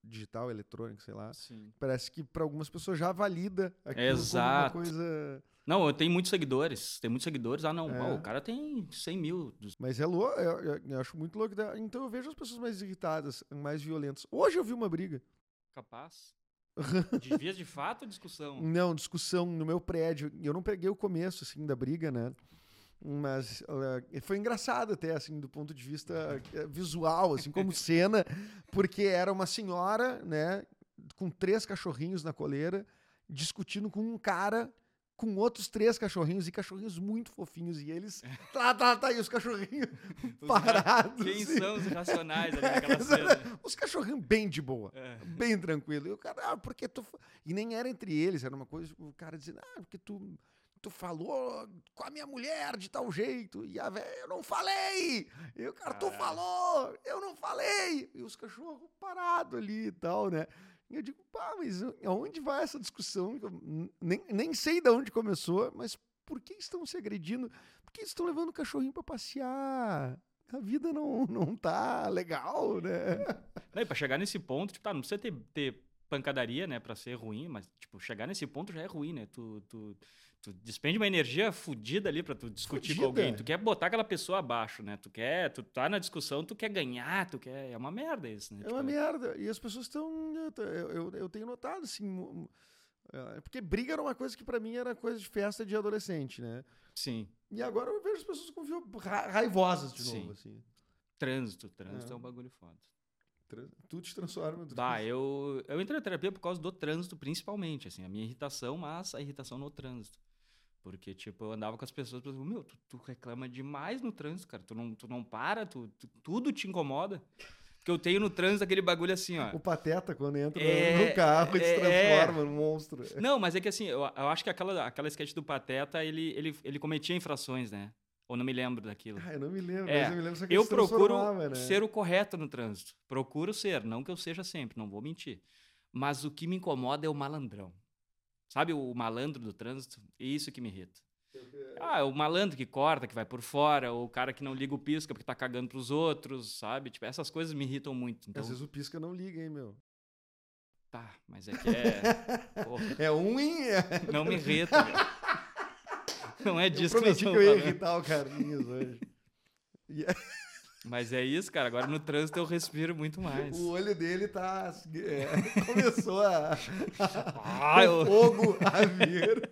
digital, eletrônico, sei lá. Sim. Parece que para algumas pessoas já valida aquilo Exato. uma coisa. Não, eu tenho muitos seguidores. Tem muitos seguidores. Ah, não. É. pô, o cara tem 100 mil. Mas é louco, eu, eu- eu acho muito louco. da- Então eu vejo as pessoas mais irritadas, mais violentas. Hoje eu vi uma briga. Capaz. De vias de fato ou discussão? Não, discussão no meu prédio. Eu não peguei o começo, assim, da briga, né? Mas eh, foi engraçado até, assim, do ponto de vista eh, visual, assim, como cena, porque era uma senhora, né, com três cachorrinhos na coleira, discutindo com um cara com outros três cachorrinhos e cachorrinhos muito fofinhos. E eles, tá, tá, tá, e os cachorrinhos Os parados. Quem assim. são os irracionais ali naquela cena? Os cachorrinhos bem de boa É. bem tranquilo. E o cara, ah, porque tu. fa-" E nem era entre eles, era uma coisa, o cara dizendo, ah, porque tu, tu falou com a minha mulher de tal jeito. E a velha, eu não falei! E o cara, tu falou! Eu não falei! E os cachorros parados ali e tal, né? E eu digo, pá, mas aonde vai essa discussão? Eu Nem, nem sei de onde começou, mas por que estão se agredindo? Por que estão levando o cachorrinho pra passear? A vida não, não tá legal, né? Não, e pra chegar nesse ponto, tipo, tá, não precisa ter, ter pancadaria, né, pra ser ruim, mas, tipo, chegar nesse ponto já é ruim, né? Tu, tu, tu despende uma energia fodida ali pra tu discutir com Fudida. alguém. Tu quer botar aquela pessoa abaixo, né? Tu quer, tu tá na discussão, tu quer ganhar, tu quer... É uma merda isso, né? É uma Tipo, merda. E as pessoas estão. Eu, eu, eu tenho notado, assim. é, Porque briga era uma coisa que pra mim era coisa de festa de adolescente, né? Sim. E agora eu vejo as pessoas com ra- raivosas de Sim. novo, assim. Trânsito, trânsito é, É. um bagulho foda. Tu te transforma. tu- Bah, eu, eu entrei na terapia por causa do trânsito, principalmente, assim, a minha irritação, mas a irritação no trânsito. Porque, tipo, eu andava com as pessoas, e meu, tu, tu reclama demais no trânsito, cara, tu não, tu não para, tu, tu- tudo te incomoda. Porque eu tenho no trânsito aquele bagulho assim, ó. O pateta, quando entra É, no carro, ele se é, transforma num monstro. Não, mas é que assim, eu, eu acho que aquela, aquela sketch do Pateta, ele, ele, ele cometia infrações, né? Ou não me lembro daquilo. Ah, eu não me lembro, É, mas eu me lembro só que Eu procuro né? ser o correto no trânsito. Procuro ser, não que eu seja sempre, não vou mentir. Mas o que me incomoda é o malandrão. Sabe o malandro do trânsito? Isso que me irrita. Ah, o malandro que corta, que vai por fora, ou o cara que não liga o pisca porque tá cagando pros outros, sabe? Tipo, essas coisas me irritam muito. Então, Às vezes o pisca não liga, hein, meu? tá, mas é que é. Porra, É um em. É... não me irrita. Não é Eu disso que prometi nós que eu ia irritar o Carlinhos hoje. E é- Mas é isso, cara. Agora no trânsito eu respiro muito mais. o olho dele tá. é, começou a. Ah, eu- o fogo a vir.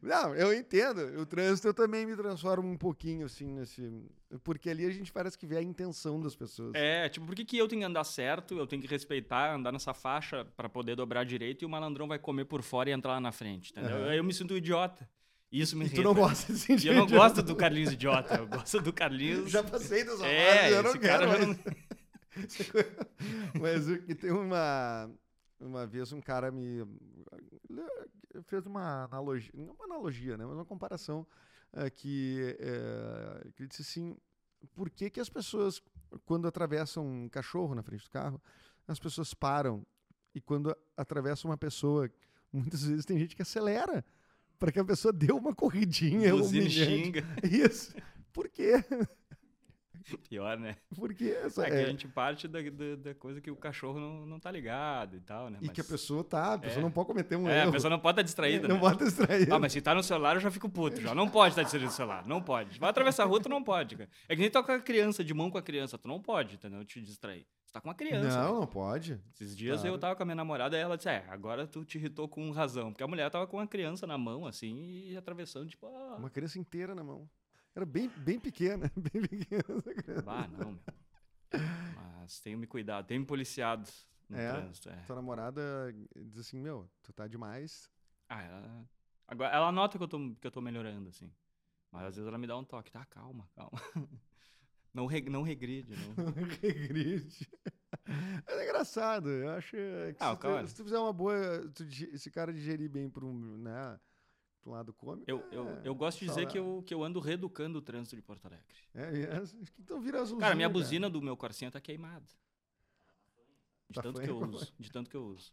Não, eu entendo. O trânsito eu também me transformo um pouquinho, assim, nesse. Porque ali a gente parece que vê a intenção das pessoas. É, tipo, por que, que eu tenho que andar certo, eu tenho que respeitar, andar nessa faixa pra poder dobrar direito e o malandrão vai comer por fora e entrar lá na frente, entendeu? Aham. Aí eu me sinto um idiota. Isso me E irrita. tu não gosta de sentir E eu não gosto do Carlinhos idiota, eu gosto do Carlinhos... Já passei dessa fase, É, eu não quero mais. Mas o que tem uma. Uma vez um cara me. fez uma analogia. Não uma analogia, né? Mas uma comparação eh, que, eh, que ele disse assim: por que, que as pessoas, quando atravessam um cachorro na frente do carro, as pessoas param e quando atravessa uma pessoa, muitas vezes tem gente que acelera para que a pessoa dê uma corridinha. E humilhante. xinga. Isso. Por quê? Pior, né? Por quê? Essa, É que é, a gente parte da, da, da coisa que o cachorro não, não tá ligado e tal, né? E que a pessoa tá, a pessoa É. não pode cometer um É, erro. a pessoa não pode estar distraída, não né? pode distrair. Ah, mas se tá no celular, eu já fico puto. Já não pode estar distraído no celular. Não pode. Vai atravessar a rua, tu não pode, cara. É que nem tá com a criança, de mão com a criança. Tu não pode, entendeu? Te distrair. Você tá com uma criança. Não, né? não pode. Esses dias Claro. eu tava com a minha namorada e ela disse: É, agora tu te irritou com razão. Porque a mulher tava com uma criança na mão, assim, e atravessando, tipo, ah, Uma criança inteira na mão. Era bem, bem pequena, bem pequena. essa criança. bah, não, meu. Mas tenho me cuidado, tenho me policiado no É? trânsito. É. Tua namorada diz assim, meu, tu tá demais. Ah, ela. Agora, ela nota que eu, tô, que eu tô melhorando, assim. Mas às vezes ela me dá um toque, tá? Calma, calma. Não, re, não regride, não. Regride. Mas é engraçado, eu acho que Ah, se, cara. tu, se tu fizer uma boa, tu cara digerir bem para um, né, pra um lado cômico. Eu, eu, é, eu gosto de só dizer que eu, que eu ando reeducando o trânsito de Porto Alegre. É, é, então vira azulzinho. Cara, minha buzina do meu Corsinha tá queimada. De Tá tanto que eu uso. De tanto que eu uso.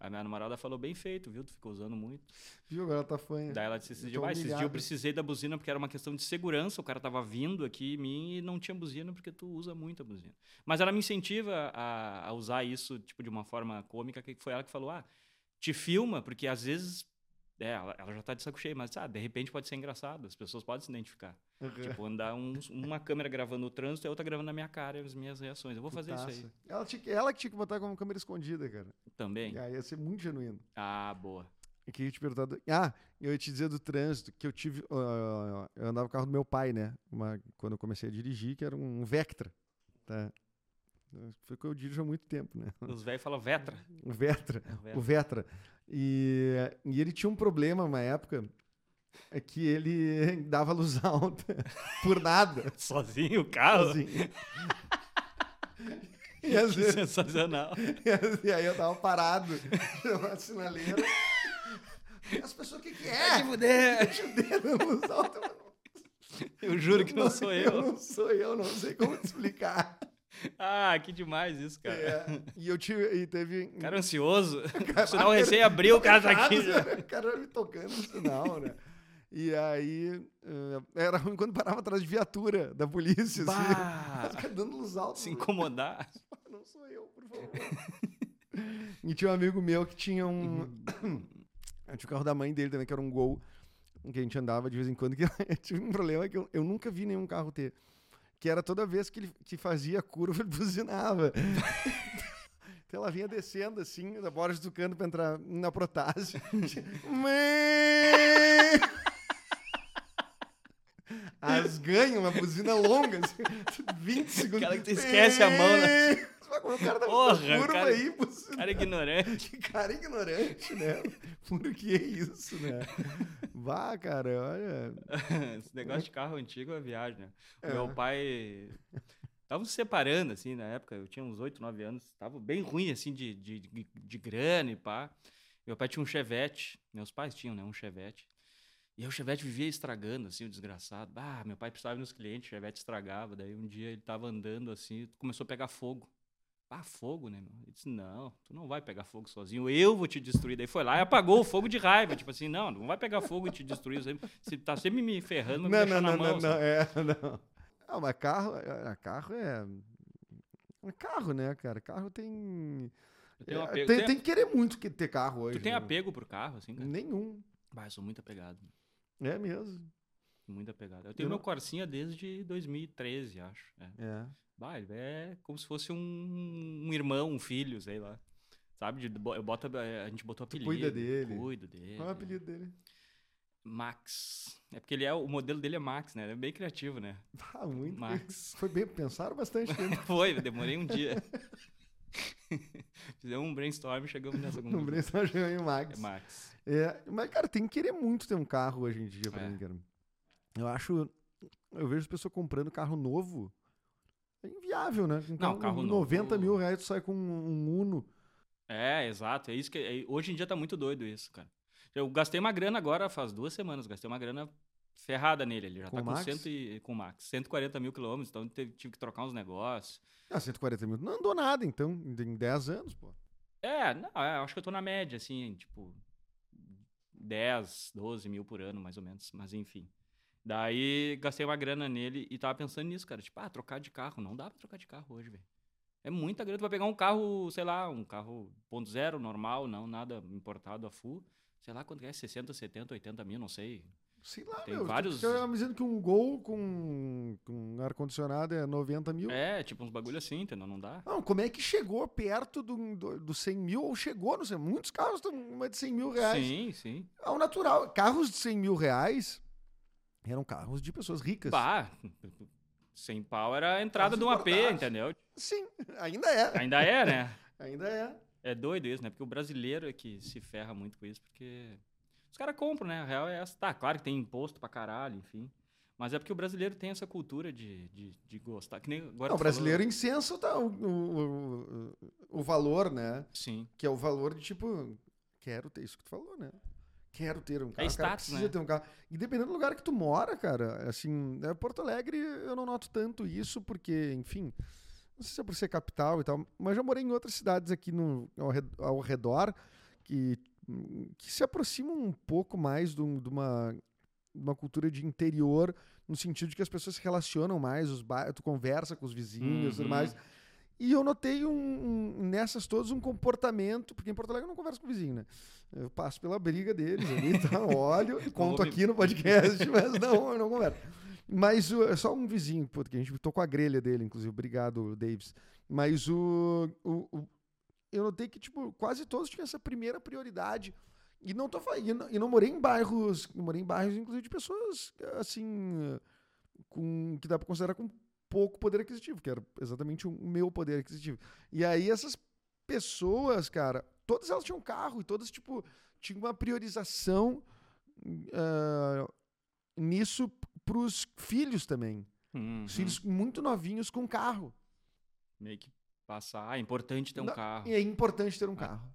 A minha namorada falou bem feito, viu? Tu ficou usando muito. Viu? Agora tá fanha. Daí ela disse esses dias, ah, esses dias eu precisei da buzina porque era uma questão de segurança. O cara tava vindo aqui em mim e não tinha buzina porque tu usa muito a buzina. Mas ela me incentiva a, a usar isso, tipo, de uma forma cômica, que foi ela que falou, ah, te filma, porque às vezes é, ela, ela, já tá de saco cheio, mas ah, de repente pode ser engraçado, as pessoas podem se identificar. Uhum. Tipo, andar um, uma câmera gravando o trânsito e outra gravando na minha cara as minhas reações. Eu vou fazer Putaça. isso aí. Ela, tinha, ela que tinha que botar como câmera escondida, cara. Também. E aí ia ser muito genuíno. Ah, boa. E que eu ia te perguntar. Do... Ah, eu ia te dizer do trânsito, que eu tive. Uh, eu andava no carro do meu pai, né? Uma, quando eu comecei a dirigir, que era um Vectra. Tá? Foi que eu dirijo há muito tempo, né? Os velhos falam Vetra. O Vetra. É o Vetra. O Vetra. E, e ele tinha um problema uma época é que ele dava luz alta por nada. Sozinho o carro? Sozinho. E às vezes, Sensacional. E aí eu tava parado na sinaleira. As pessoas, o que, que é? É de fuder. É luz alta. Eu juro que não, não sou eu. Não sou eu, não sei como te explicar. Ah, que demais isso, cara. É. E eu tive. E teve. Cara ansioso. O sinal recém abriu, o cara tá aqui. Já. O cara me tocando no sinal, né? E aí. Uh, era ruim quando parava atrás de viatura da polícia. Assim, bah. dando luz alta. Se incomodar. Não sou eu, por favor. e tinha um amigo meu que tinha um. Uhum. tinha o carro da mãe dele também, que era um gol. Que a gente andava de vez em quando. Que tive um problema que eu, eu nunca vi nenhum carro ter que era toda vez que ele que fazia curva, ele buzinava. então ela vinha descendo assim, da Borges do Cano para entrar na Protásio. As ganham uma buzina longa, assim, 20 segundos. Aquela que tu esquece a mão, né? O cara tá Porra, curva cara, aí. Cara ignorante. Que cara ignorante, né? Por que isso, né? Vá, cara, olha. Esse negócio de carro antigo é viagem, né? É. Meu pai. Tava se separando, assim, na época. Eu tinha uns 8, 9 anos. Tava bem ruim, assim, de, de, de, de grana e pá. Meu pai tinha um Chevette. Meus pais tinham, né? Um Chevette. E o Chevette vivia estragando, assim, o desgraçado. Ah, meu pai precisava ir nos clientes, o Chevette estragava. Daí um dia ele tava andando assim, começou a pegar fogo. Ah, fogo, né, meu? Ele disse, não, tu não vai pegar fogo sozinho, eu vou te destruir. Daí foi lá e apagou o fogo de raiva. Tipo assim, não, não vai pegar fogo e te destruir. Você tá sempre me ferrando, não, me não, não, mão. Não, não, é, não. Ah, mas carro, é, carro é... é... Carro, né, cara? Carro tem... É, tem, tem, tem, que querer muito ter carro hoje. Tu tem né? apego pro carro, assim, cara? Nenhum. Eu sou muito apegado. É mesmo. Muito apegado. Eu tenho eu meu. Corsinha desde 2013, acho. É. é. Bah, ele é como se fosse um, um irmão, um filho, sei lá. Sabe? eu boto, a gente botou apelido. Tu cuida dele. Cuido dele. Qual é o apelido dele? Max. É porque ele é, o modelo dele é Max, né? É bem criativo, né? Ah, muito. Max. Foi bem, pensaram bastante tempo. Foi, demorei um dia. Fizemos um brainstorm e chegamos nessa conclusão. Um brainstorm chegou em Max. É Max. É, mas, cara, tem que querer muito ter um carro hoje em dia pra é. mim, cara. Eu acho. Eu vejo as pessoas comprando carro novo é inviável, né? Então, não, carro 90 novo... mil reais tu sai com um Uno. É, exato. É isso que é, hoje em dia tá muito doido isso, cara. Eu gastei uma grana agora, faz duas semanas, gastei uma grana ferrada nele. Ele já com tá com, Max? e, com Max. 140 mil quilômetros, então tive, tive que trocar uns negócios. Ah, 140 mil. Não andou nada, então, em 10 anos, pô. É, não, é, acho que eu tô na média, assim, tipo, 10, 12 mil por ano, mais ou menos. Mas enfim. Daí gastei uma grana nele e tava pensando nisso, cara. Tipo, ah, trocar de carro. Não dá pra trocar de carro hoje, velho. É muita grana. Tu vai pegar um carro, sei lá, um carro ponto zero, normal, não nada importado a full. Sei lá quanto é, 60, 70, 80 mil, não sei. Sei lá, Tem meu. vários... Eu me dizendo que um Gol com, com ar-condicionado é 90 mil. É, tipo uns bagulho assim, entendeu? Não dá. Não, como é que chegou perto do, do, do 100 mil? Ou chegou, não sei. Muitos carros estão mais de 100 mil reais. Sim, sim. É o natural. Carros de 100 mil reais eram carros de pessoas ricas. Bah, sem pau era a entrada de um AP, entendeu? Sim, ainda é. Ainda é, né? ainda é. É doido isso, né? Porque o brasileiro é que se ferra muito com isso, porque os caras compram, né? A real é essa. Tá, claro que tem imposto pra caralho, enfim. Mas é porque o brasileiro tem essa cultura de, de, de gostar. Que nem agora Não, o brasileiro falou... incensa tá, o, o, o, o valor, né? Sim. Que é o valor de tipo, quero ter isso que tu falou, né? Quero ter um carro. É status, precisa né? ter um carro. E dependendo do lugar que tu mora, cara, assim, é, Porto Alegre eu não noto tanto isso, porque, enfim, não sei se é por ser capital e tal, mas já morei em outras cidades aqui no, ao, redor que, que se aproximam um pouco mais de, um, de uma, uma cultura de interior, no sentido de que as pessoas se relacionam mais, os tu conversa com os vizinhos e tudo mais. E eu notei um, um, nessas todas um comportamento, porque em Porto Alegre eu não converso com o vizinho, né? Eu passo pela briga deles ali, tá? olho, conto aqui no podcast, mas não, eu não converso. Mas uh, só um vizinho, porque a gente tocou a grelha dele, inclusive. Obrigado, Davis. Mas o, o, o, eu notei que, tipo, quase todos tinham essa primeira prioridade. E não tô falando. E não, morei em bairros. morei em bairros, inclusive, de pessoas assim. Com, que dá para considerar com pouco poder aquisitivo, que era exatamente o meu poder aquisitivo. E aí essas pessoas, cara, todas elas tinham carro e todas, tipo, tinham uma priorização uh, nisso pros filhos também. Uhum. Os filhos muito novinhos com carro. Meio que passar. Ah, é importante ter um carro. É importante ter um carro.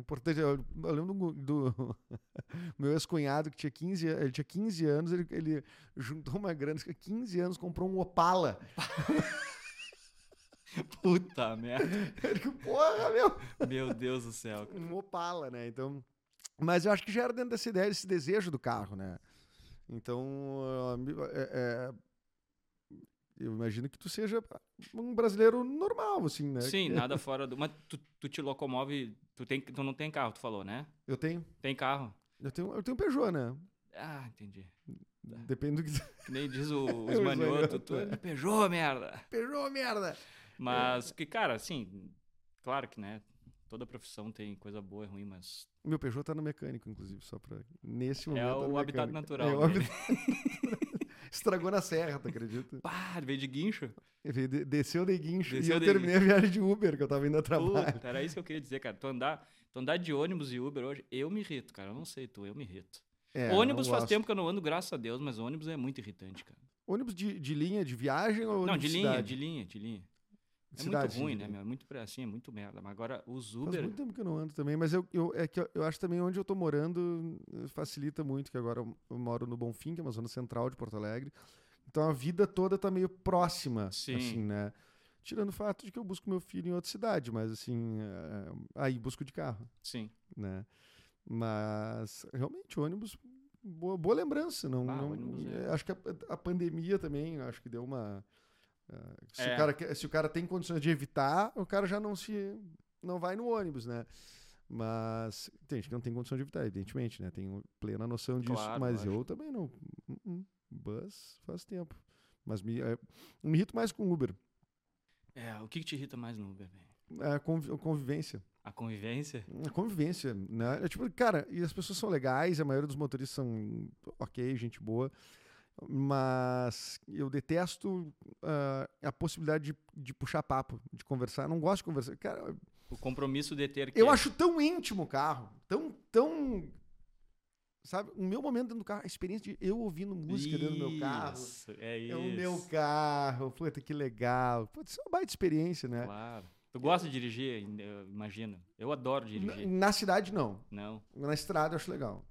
Importante. Eu, eu lembro do, do meu ex-cunhado que tinha 15, ele tinha 15 anos, ele, ele juntou uma grana, 15 anos, comprou um Opala. Puta merda. Ele, porra, meu. Meu Deus do céu. Cara. Um Opala, né? Então. Mas eu acho que já era dentro dessa ideia, desse desejo do carro, né? Então, é, é, eu imagino que tu seja um brasileiro normal, assim, né? Sim, nada fora do. Mas tu, tu te locomove. Tu, tem, tu não tem carro, tu falou, né? Eu tenho. Tem carro. Eu tenho, eu tenho Peugeot, né? Ah, entendi. Depende do que. Que nem diz o, o tu é Peugeot, merda. Peugeot, merda. Mas que, cara, assim, claro que, né? Toda profissão tem coisa boa e ruim, mas. Meu Peugeot tá no mecânico, inclusive, só pra. Nesse momento. É tá o habitat natural. É o habitat... Estragou na serra, tu acredita? Pá, veio de guincho. Ele desceu de guincho Desceu e eu de terminei guincho. a viagem de Uber, que eu tava indo a trabalho. Puta, era isso que eu queria dizer, cara. Tu andar, tu andar de ônibus e Uber hoje, eu me irrito, cara. Eu não sei tu, eu me irrito. É, ônibus faz tempo que eu não ando, graças a Deus, mas ônibus é muito irritante, cara. Ônibus de, de linha, de viagem ou não, ônibus de linha, de linha, de linha. É Cidade, muito ruim, né, meu? É muito assim, é muito merda. Mas agora os Faz Uber. muito tempo que eu não ando também, mas eu, eu, é que eu, eu acho também onde eu tô morando eh, facilita muito, que agora eu, eu moro no Bonfim, que é uma zona central de Porto Alegre. Então a vida toda tá meio próxima, Sim. assim, né? Tirando o fato de que eu busco meu filho em outra cidade, mas assim, eh, aí busco de carro, Sim. né? Mas realmente ônibus boa, boa lembrança, não, Ah, não- ônibus é- eh, acho que a, a pandemia também, acho que deu uma se, É. o cara, se o cara tem condições de evitar, o cara já não se não vai no ônibus, né? Mas tem gente que não tem condição de evitar, evidentemente, né? Tenho plena noção disso, Claro, mas lógico. eu também não. Uh -uh. Bus faz tempo. Mas me, é, me irrito mais com Uber. É, o que, que te irrita mais no Uber, velho? É a convivência. A convivência? A convivência, né? É tipo, cara, e as pessoas são legais, a maioria dos motoristas são ok, gente boa, mas eu detesto ah, a possibilidade de, de puxar papo, de conversar. Não gosto de conversar. Cara, O compromisso de ter que. eu acho tão íntimo o carro, tão, tão. Sabe, o meu momento dentro do carro, a experiência de eu ouvindo música dentro do meu carro. Isso, É isso. É o meu carro, puta que legal. Putz, isso é uma baita experiência, né? Claro. Tu gosta de dirigir, eu imagino. Eu adoro Na, dirigir. na cidade, não. Não, Na estrada eu acho legal.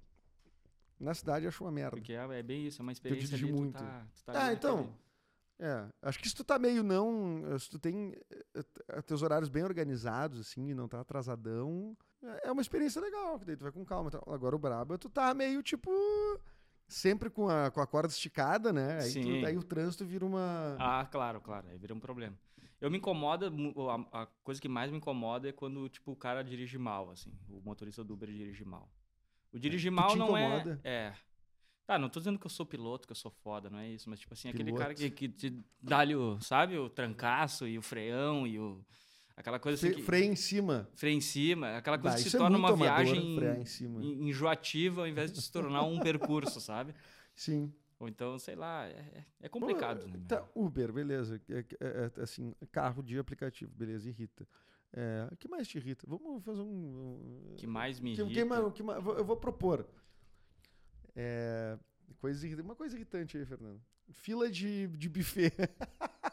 Na cidade eu acho uma merda. porque é, é bem isso, é uma experiência dirigi ali, tu muito. tá- tu tá Ah, então, É, acho que se tu tá meio não. Se tu tem eh, eh, teus horários bem organizados, assim, e não tá atrasadão, é é uma experiência legal, que daí tu vai com calma. Agora o brabo é tu tá meio tipo. Sempre com a, com a corda esticada, né? Aí, tu- Sim. aí o trânsito vira uma. Ah, claro, claro, aí vira um problema. Eu me incomoda, a, a coisa que mais me incomoda é quando, tipo, o cara dirige mal, assim. O motorista do Uber dirige mal. O dirigir mal não incomoda? é... É. Tá, não tô dizendo que eu sou piloto, que eu sou foda, não é isso. Mas, tipo assim, aquele cara Piloto. que, que te dá-lhe o, sabe, o trancaço e o freão e o... Aquela coisa assim que... Freia em cima. Freia em cima, aquela coisa Bah, que se é torna muito uma amador, viagem enjoativa ao invés de se tornar um percurso, sabe? Sim. Ou então, sei lá, é, é- é complicado, né? Tá, Uber, beleza. É, é- é, assim, carro de aplicativo, beleza, irrita. É, o que mais te irrita? Vamos fazer um. O que mais me que- irrita... que mais- que mais- eu vou- propor. É, coisa, uma coisa irritante aí, Fernando. Fila de, de buffet.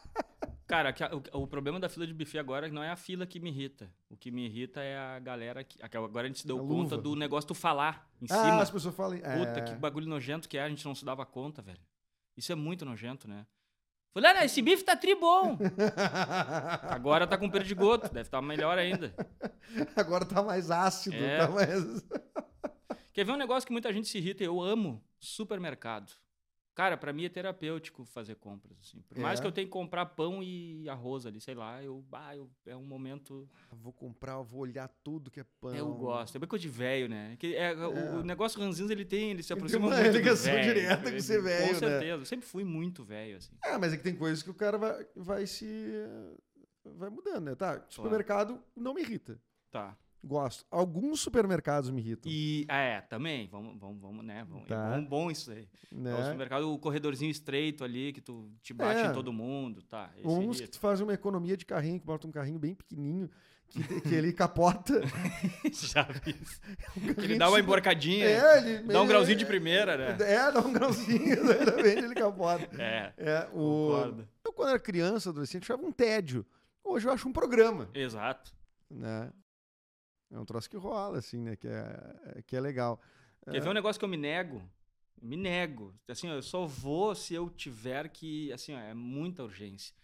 Cara, o, o problema da fila de buffet agora não é a fila que me irrita. O que me irrita é a galera que. Agora a gente se deu A conta luva. do negócio tu falar em ah, cima. as pessoas falam. Puta, é, que bagulho nojento que é, a gente não se dava conta, velho. Isso é muito nojento, né? Falei, ah, esse bife tá tri bom. Agora tá com perdigoto, deve estar tá melhor ainda. Agora tá mais ácido, é. tá mais... Quer ver um negócio que muita gente se irrita? Eu amo supermercado. Cara, para mim é terapêutico fazer compras, assim. Por mais é. que eu tenha que comprar pão e arroz ali, sei lá, eu, bah, eu é um momento. Vou comprar, eu vou olhar tudo que é pão. Eu gosto. É bem coisa de velho, né? Que é, é. O, o, negócio ranzinhos ele tem, ele se aproxima ele tem uma muito ligação direta com ser velho, Com né? certeza. Né? Eu sempre fui muito velho, assim. É, mas é que tem coisas que o cara vai, vai se. vai mudando, né? Tá, supermercado claro. não me irrita. Tá. Gosto. Alguns supermercados me irritam. E, é, também. Vamos, vamos, vamos né? Vamos, é tá. É bom, bom isso aí. Né? o supermercado, o corredorzinho estreito ali, que tu te bate é. em todo mundo, tá. Uns que tu faz uma economia de carrinho, que bota um carrinho bem pequenininho, que, que ele capota. Já vi isso. É ele dá uma emborcadinha. É, ele, dá um grauzinho de primeira, né? É, dá um grauzinho, exatamente, ele capota. É, é o... concordo. Eu, quando era criança, adolescente, achava um tédio. Hoje eu acho um programa. Exato. Né? É um troço que rola, assim, né? Que é, que é legal. Quer é... ver um negócio que eu me nego? Eu me nego. Assim, eu só vou se eu tiver que. Assim, ó, é muita urgência.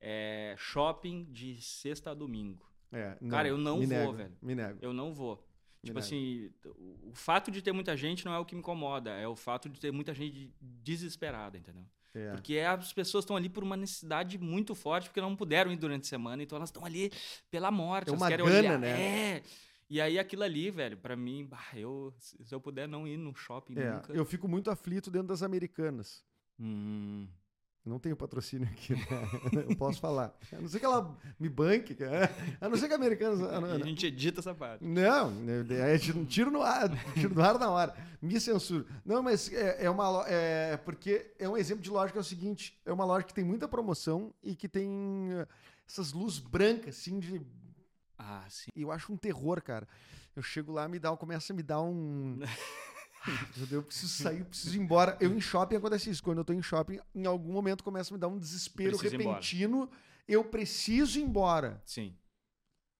É shopping de sexta a domingo. É, não, Cara, eu não vou, nego, velho. Me nego. Eu não vou. Me tipo nego. assim, o fato de ter muita gente não é o que me incomoda, é o fato de ter muita gente desesperada, entendeu? É. Porque as pessoas estão ali por uma necessidade muito forte, porque não puderam ir durante a semana, então elas estão ali pela morte. É uma gana, olhar. né? É. E aí aquilo ali, velho, para mim, bah, eu, se eu puder não ir no shopping é, nunca. Eu fico muito aflito dentro das americanas. Hum. Não tenho patrocínio aqui, né? eu posso falar. A não ser que ela me banque, a não ser que americanos. A gente edita essa parte. Não, é tiro no ar, tiro no ar na hora. Me censuro. Não, mas é, é uma. É, porque é um exemplo de lógica, é o seguinte: é uma loja que tem muita promoção e que tem eh, essas luzes brancas, assim, de. Ah, sim. E eu acho um terror, cara. Eu chego lá, me dá, começa a me dar um. eu preciso sair, preciso ir embora. Eu em shopping acontece isso. Quando eu tô em shopping, em algum momento começa a me dar um desespero repentino. Eu preciso ir embora. Sim.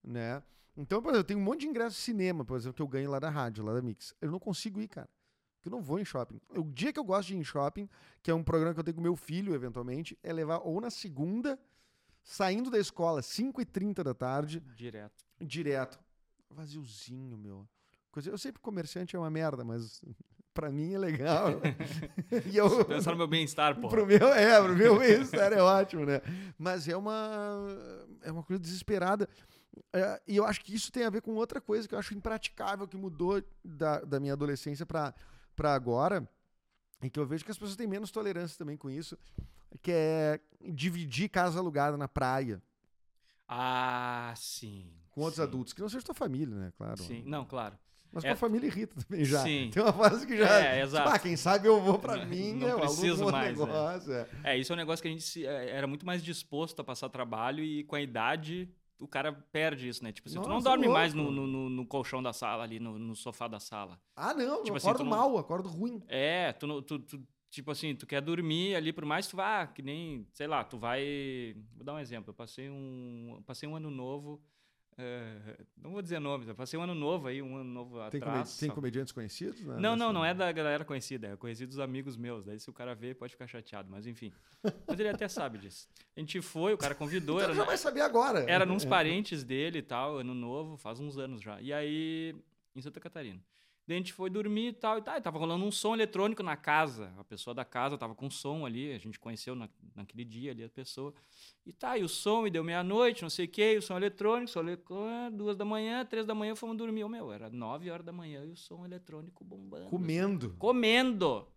Né? Então, por exemplo, eu tenho um monte de ingressos de cinema, por exemplo, que eu ganho lá da rádio, lá da Mix. Eu não consigo ir, cara. Porque eu não vou em shopping. O dia que eu gosto de ir em shopping, que é um programa que eu tenho com meu filho, eventualmente, é levar ou na segunda, saindo da escola, 5h30 da tarde. Direto. Direto. Vaziozinho, meu. Eu sei que comerciante é uma merda, mas para mim é legal. e eu, Pensar no meu bem-estar, pô. Pro meu, é, pro meu bem-estar é ótimo, né? Mas é uma, é uma coisa desesperada. É, e eu acho que isso tem a ver com outra coisa que eu acho impraticável, que mudou da, da minha adolescência para agora, e que eu vejo que as pessoas têm menos tolerância também com isso, que é dividir casa alugada na praia. Ah, sim. Com outros sim. adultos, que não seja tua família, né? Claro. Sim, não, claro. Mas é, com a família irrita também já. Sim. Tem uma fase que já. É, exato. Ah, quem sabe eu vou pra mim, não eu preciso um mais. Negócio, é. é. isso é um negócio que a gente se, é, era muito mais disposto a passar trabalho e com a idade o cara perde isso, né? Tipo assim, Nossa, tu não dorme louco. mais no, no, no, colchão da sala ali, no, no, sofá da sala. Ah, não, tipo eu assim, acordo não... mal, acordo ruim. É, tu, tu, tu, tipo assim, tu quer dormir ali, por mais que tu vá, que nem, sei lá, tu vai. Vou dar um exemplo. Eu passei um, passei um ano novo é, não vou dizer nomes, eu passei um ano novo aí, um ano novo tem atrás. tem comediantes conhecidos? Né? Não, não, não é da galera conhecida, é conhecido dos amigos meus. Daí se o cara ver, pode ficar chateado, mas enfim. Mas ele até sabe disso. A gente foi, o cara convidou. então era, já vai saber agora. Era nos é. parentes dele e tal, ano novo, faz uns anos já. E aí, em Santa Catarina. Daí a gente foi dormir e tal, e tal. E tava rolando um som eletrônico na casa. A pessoa da casa tava com som ali, a gente conheceu na, naquele dia ali a pessoa. E tá, e o som, e deu meia-noite, não sei o quê, e o som eletrônico, som eletrônico, duas da manhã, três da manhã, fomos dormir. O meu, era nove horas da manhã e o som eletrônico bombando. Comendo. Assim, comendo!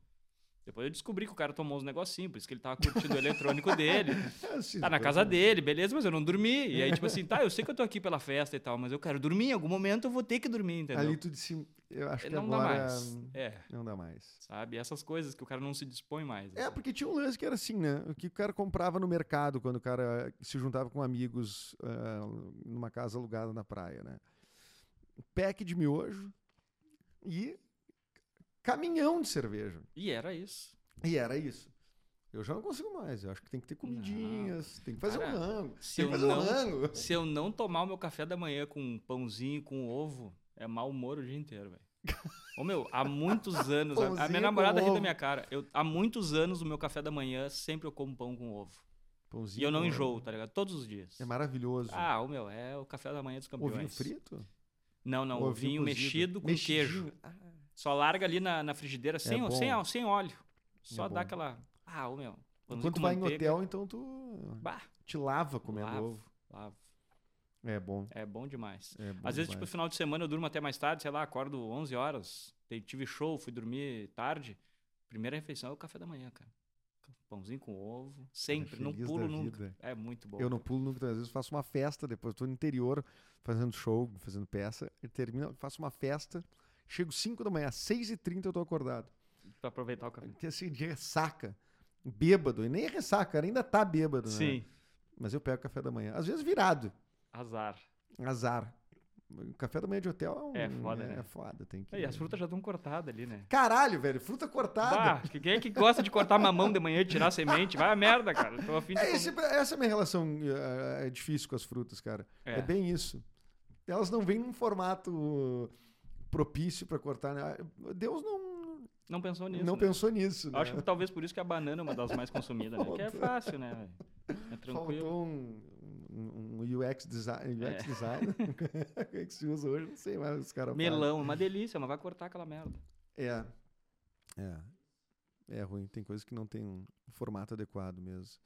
Depois eu descobri que o cara tomou uns negocinhos, por isso que ele tava curtindo o eletrônico dele. tá na casa dele, beleza, mas eu não dormi. E aí, tipo assim, tá, eu sei que eu tô aqui pela festa e tal, mas eu quero dormir. Em algum momento eu vou ter que dormir, entendeu? Ali tu disse, eu acho que não agora... dá mais. É. Não dá mais. Sabe? Essas coisas que o cara não se dispõe mais. É, assim. porque tinha um lance que era assim, né? O que o cara comprava no mercado quando o cara se juntava com amigos uh, numa casa alugada na praia, né? Pack de miojo e caminhão de cerveja. E era isso. E era isso. Eu já não consigo mais. Eu acho que tem que ter comidinhas, não. tem que fazer Cara, um rango. Se eu, não, um rango. se eu não tomar o meu café da manhã com um pãozinho com ovo, é mau humor o dia inteiro, velho. Ô, meu, há muitos anos. a- a, minha namorada ri da minha cara. Eu, há muitos anos, o meu café da manhã, sempre eu como pão com ovo. Pãozinho E eu não enjoo, tá ligado? Todos os dias. É maravilhoso. Ah, o meu, é o café da manhã dos campeões. Ovinho frito? Não, não, Ovinho ovinho mexido com Mexidinho. queijo. Ah, Só larga ali na, na frigideira sem, bom. sem, sem óleo. Só É dá aquela. Ah, o meu. com tu vai em manteiga. hotel, então tu Bah, te lava comendo lavo, ovo. lavo. É bom. É bom demais. É bom Às vezes, tipo, demais. final de semana eu durmo até mais tarde, sei lá, acordo 11 horas, tive show, fui dormir tarde. Primeira refeição é o café da manhã, cara. Pãozinho com ovo, sempre, não feliz pulo nunca. vida. É muito bom. Eu não pulo nunca, às vezes faço uma festa, depois tô no interior fazendo show, fazendo peça, e termino, faço uma festa, chego 5 da manhã, às 6h30 eu tô acordado. Pra aproveitar o café. Assim, de ressaca, bêbado, e nem é ressaca, ainda tá bêbado, né? Sim, Mas eu pego café da manhã, às vezes virado, azar. azar. Café da manhã de hotel é, um, É foda, é, né? é foda, tem que... E as frutas já estão cortadas ali, né? Caralho, velho, fruta cortada. Bah, quem é que gosta de cortar mamão de manhã e tirar a semente? Vai a merda, cara. Tô afim de É, esse- essa é a minha relação eh, é, difícil com as frutas, cara. É. É. bem isso. Elas não vêm num formato propício pra cortar. né? Deus não, Não pensou nisso. não né? pensou nisso. Né? Acho que talvez por isso que a banana é uma das mais consumidas, né? Que é fácil, né? É tranquilo. Faltou um, um- um UX design. UX É. design. O que é que se usa hoje? Não sei mais os caras falam. Melão, é uma delícia, mas vai cortar aquela merda. É. É. É ruim. Tem coisas que não tem um formato adequado mesmo.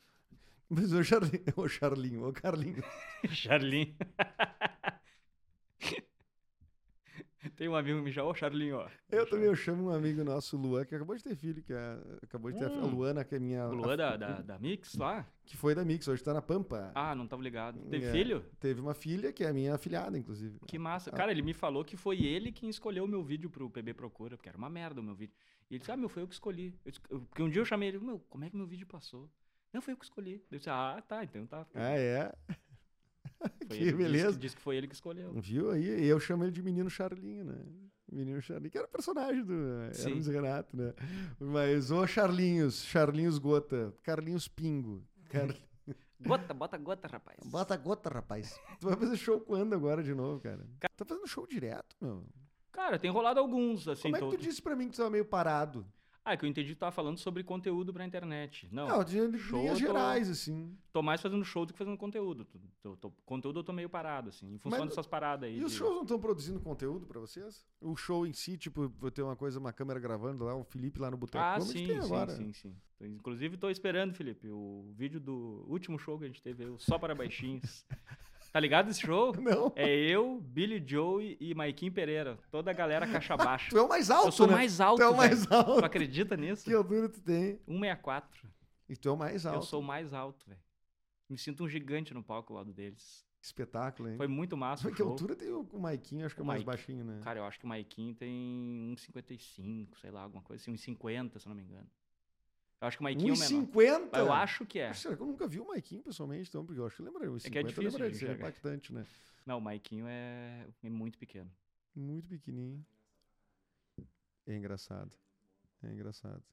Mas o Charlinho, o Charlinho, o Carlinho. Charlinho. Tem um amigo que me chama, ô Charlinho, ó. Eu também eu chamo um amigo nosso, Luan, que acabou de ter filho, que é, acabou de ter a, a Hum. Luana, que é minha. O Luan a- da, da, da Mix lá? Que foi da Mix, hoje tá na Pampa. Ah, não tava ligado. Teve É. filho? Teve uma filha, que é a minha afilhada, inclusive. Que massa. Ah. Cara, ele me falou que foi ele quem escolheu o meu vídeo pro PB Procura, porque era uma merda o meu vídeo. E ele disse, ah, meu, foi eu que escolhi. Eu disse- porque um dia eu chamei ele, meu, como é que meu vídeo passou? Não, foi eu que escolhi. Eu disse, ah, tá, então tá. Ah, é? Foi que ele, disse beleza. Disse, que foi ele que escolheu. Viu aí? E eu chamo ele de Menino Charlinho, né? Menino Charlinho, que era personagem do. Hermes Renato, né? Mas, ô Charlinhos, Charlinhos Gota, Carlinhos Pingo. Car... Gota, bota gota, rapaz. Bota gota, rapaz. Tu vai fazer show quando agora de novo, cara? Tá fazendo show direto, meu? Cara, tem rolado alguns, assim. Como é que tu disse pra mim que tu tava meio parado? Ah, é que eu entendi que tu tava falando sobre conteúdo pra internet. Não, Não, de linhas tô- gerais, assim. tô mais fazendo show do que fazendo conteúdo. Tô- tô- conteúdo eu tô meio parado, assim, em função Mas- dessas paradas aí. E os de- shows não estão produzindo conteúdo pra vocês? O show em si, tipo, vou ter uma coisa, uma câmera gravando lá, o Felipe lá no Boteco Ah, sim, sim, agora. sim, sim. Inclusive, tô esperando, Felipe, o vídeo do último show que a gente teve, Só para Baixinhos. tá ligado esse show? Não, É eu, Billy Joe e Maikin Pereira. Toda a galera caixa baixa. tu é o mais alto, eu sou né? mais alto, Tu é o velho. mais alto. Tu acredita nisso? Que altura tu tem? 164. E tu é o mais alto. Eu sou o mais alto, velho. Me sinto um gigante no palco ao lado deles. Espetáculo, hein? Foi muito massa Mas o que altura tem o, o Maiquinho? Acho que é O mais baixinho, né? Cara, eu acho que o Maikin tem 1,55, sei lá, alguma coisa assim, 1,50, se eu não me engano. Eu acho que o Maikin é o menor. 1,50? Mas Eu acho que é. Será que eu nunca vi o Maiquinho pessoalmente, então? Porque eu acho que. O 50 É que é eu difícil lembrei de ser enxergar. impactante, né? Não, o Maikinho é, é muito pequeno. Muito pequenininho. É engraçado. É engraçado.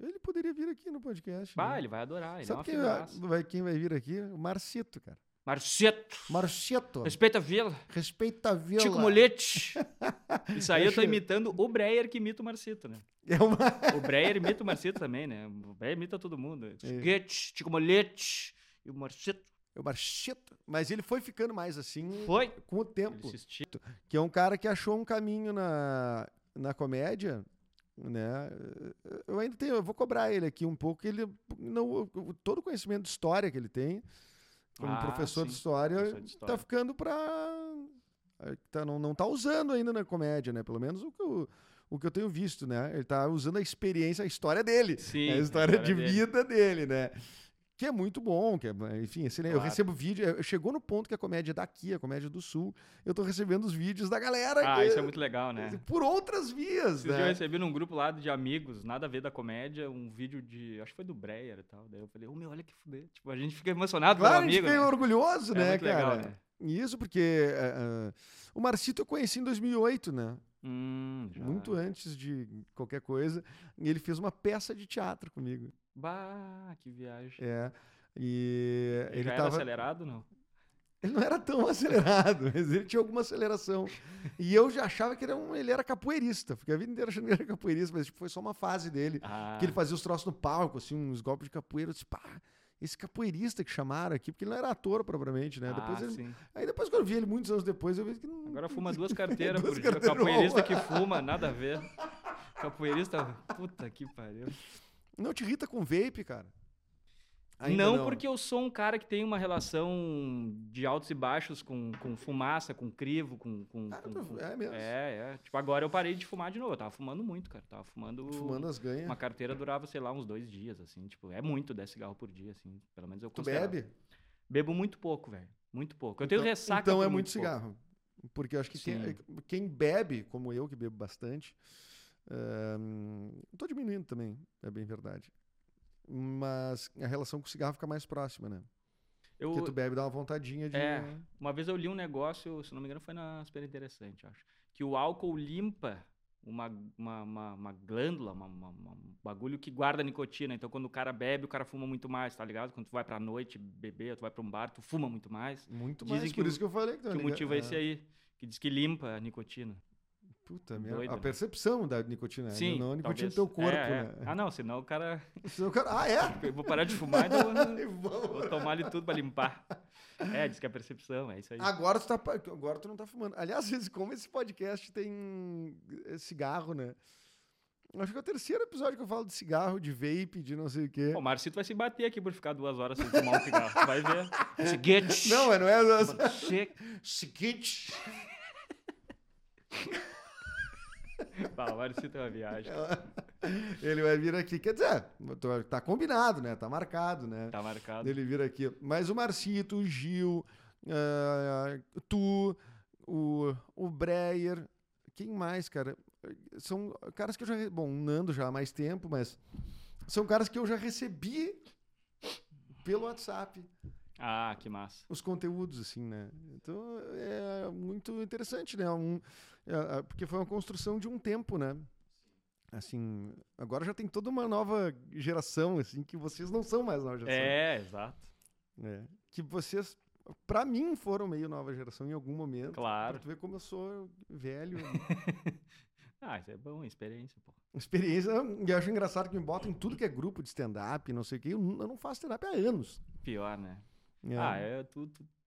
Ele poderia vir aqui no podcast. Bah, né? ele vai adorar, ele Sabe é quem figuraça. vai, vai- quem vai vir aqui? O Marcito, cara. Marceto! Marcito. Respeita a vila. Respeita a vila. Chico Molete. Isso aí eu tô imitando o Breyer que imita o Marcito, né? É uma... O Breyer imita o Marcito também, né? O Breyer imita todo mundo. É. Chiquete, Chico Molete e o Marcito. É o Marcito. Mas ele foi ficando mais assim Foi. com o tempo. Que é um cara que achou um caminho na, na comédia, né? Eu ainda tenho, eu vou cobrar ele aqui um pouco, ele não, o- todo o conhecimento de história que ele tem, como Ah, professor de história, professor de tá história. ficando para tá, não, não tá usando ainda na comédia, né? Pelo menos o que eu, o que eu tenho visto, né? Ele tá usando a experiência, a história dele, Sim, a a história de dele. vida dele, né? Que é muito bom, que é, enfim, excelente. Eu Claro. recebo vídeo, eu- chegou no ponto que a comédia é daqui, a comédia do sul, eu tô recebendo os vídeos da galera Ah, que- isso é muito legal, né? por outras vias, Esses dias eu né? recebi num grupo lá de amigos, nada a ver da comédia, um vídeo de. Acho que foi do Breyer e tal. Daí eu falei, ô meu, olha que fuder. Tipo, a gente fica emocionado Claro, pelo a gente amigo. fica né? orgulhoso, É né, cara? legal, né? Isso porque é, é, o Marcito eu conheci em 2008, né? Hum. Muito antes de qualquer coisa. E ele fez uma peça de teatro comigo. Bah, que viagem. É. E Ele ele já era tava. acelerado, não? Ele não era tão acelerado, mas ele tinha alguma aceleração. E eu já achava que ele era, um, ele era capoeirista. Fiquei a vida inteira achando que ele era capoeirista, mas tipo, foi só uma fase dele. Ah. Que ele fazia os troços no palco, assim, uns golpes de capoeira. Eu disse, pá, esse capoeirista que chamaram aqui, porque ele não era ator, propriamente, né? Ah, depois ele, sim. Aí depois, quando eu vi ele muitos anos depois, eu vi que não. Agora fuma duas carteiras duas por dia. Capoeirista que fuma, nada a ver. Capoeirista, puta que pariu. Não te irrita com vape, cara? Não, não, porque eu sou um cara que tem uma relação de altos e baixos com, com fumaça, com crivo, com. com, ah, com, com é mesmo. É, é. Tipo, agora eu parei de fumar de novo. Eu tava fumando muito, cara. Tava fumando. Fumando as ganhas. Uma carteira durava, sei lá, uns dois dias, assim. Tipo, é muito 10 cigarros por dia, assim. Pelo menos eu Tu bebe? Bebo muito pouco, velho. Muito pouco. Eu então, tenho ressaca. Então é muito, muito cigarro. Porque eu acho que quem, quem, bebe, como eu, que bebo bastante. Um, tô diminuindo também, é bem verdade mas a relação com o cigarro fica mais próxima, né? Eu, Porque tu bebe dá uma vontadinha de. É, uma vez eu li um negócio, se não me engano, foi na Super Interessante, acho. Que o álcool limpa uma, uma, uma, uma glândula, uma, uma, um bagulho que guarda nicotina. Então, quando o cara bebe, o cara fuma muito mais, tá ligado? Quando tu vai pra noite beber, tu vai pra um bar, tu fuma muito mais. Muito Dizem mais, por isso que eu falei que, que o motivo é esse aí, que diz que limpa a nicotina. Puta merda. A né? percepção da nicotina, né? Sim, não a nicotina do teu corpo, é, é. né? Ah, não, senão o cara. Senão o cara... Ah, é? Eu vou parar de fumar, então vou tomar ali tudo pra limpar. É, diz que é a percepção, é isso aí. Agora tu, tá, agora tu não tá fumando. Aliás, vezes, como esse podcast tem cigarro, né? Acho que é o terceiro episódio que eu falo de cigarro, de vape, de não sei o quê. O Marcito vai se bater aqui por ficar duas horas sem fumar um cigarro. Vai ver. Seguinte. Não, não é. Seguinte. Marcito é uma viagem. Ele vai vir aqui, quer dizer, tá combinado, né? Tá marcado, né? Tá marcado. Ele vir aqui. Mas o Marcito, o Gil, uh, tu, o, o Breyer, quem mais, cara? São caras que eu já. Bom, o Nando já há mais tempo, mas são caras que eu já recebi pelo WhatsApp. Ah, que massa. Os conteúdos, assim, né? Então é muito interessante, né? Um, porque foi uma construção de um tempo, né? Assim, agora já tem toda uma nova geração, assim, que vocês não são mais nova geração. É, exato. É, que vocês, para mim, foram meio nova geração em algum momento. Claro. Pra tu ver como eu sou velho. ah, isso é bom, experiência, pô. Experiência, e eu acho engraçado que me botam em tudo que é grupo de stand-up, não sei o quê. Eu não faço stand-up há anos. Pior, né? É. Ah, é tu, tu, tu,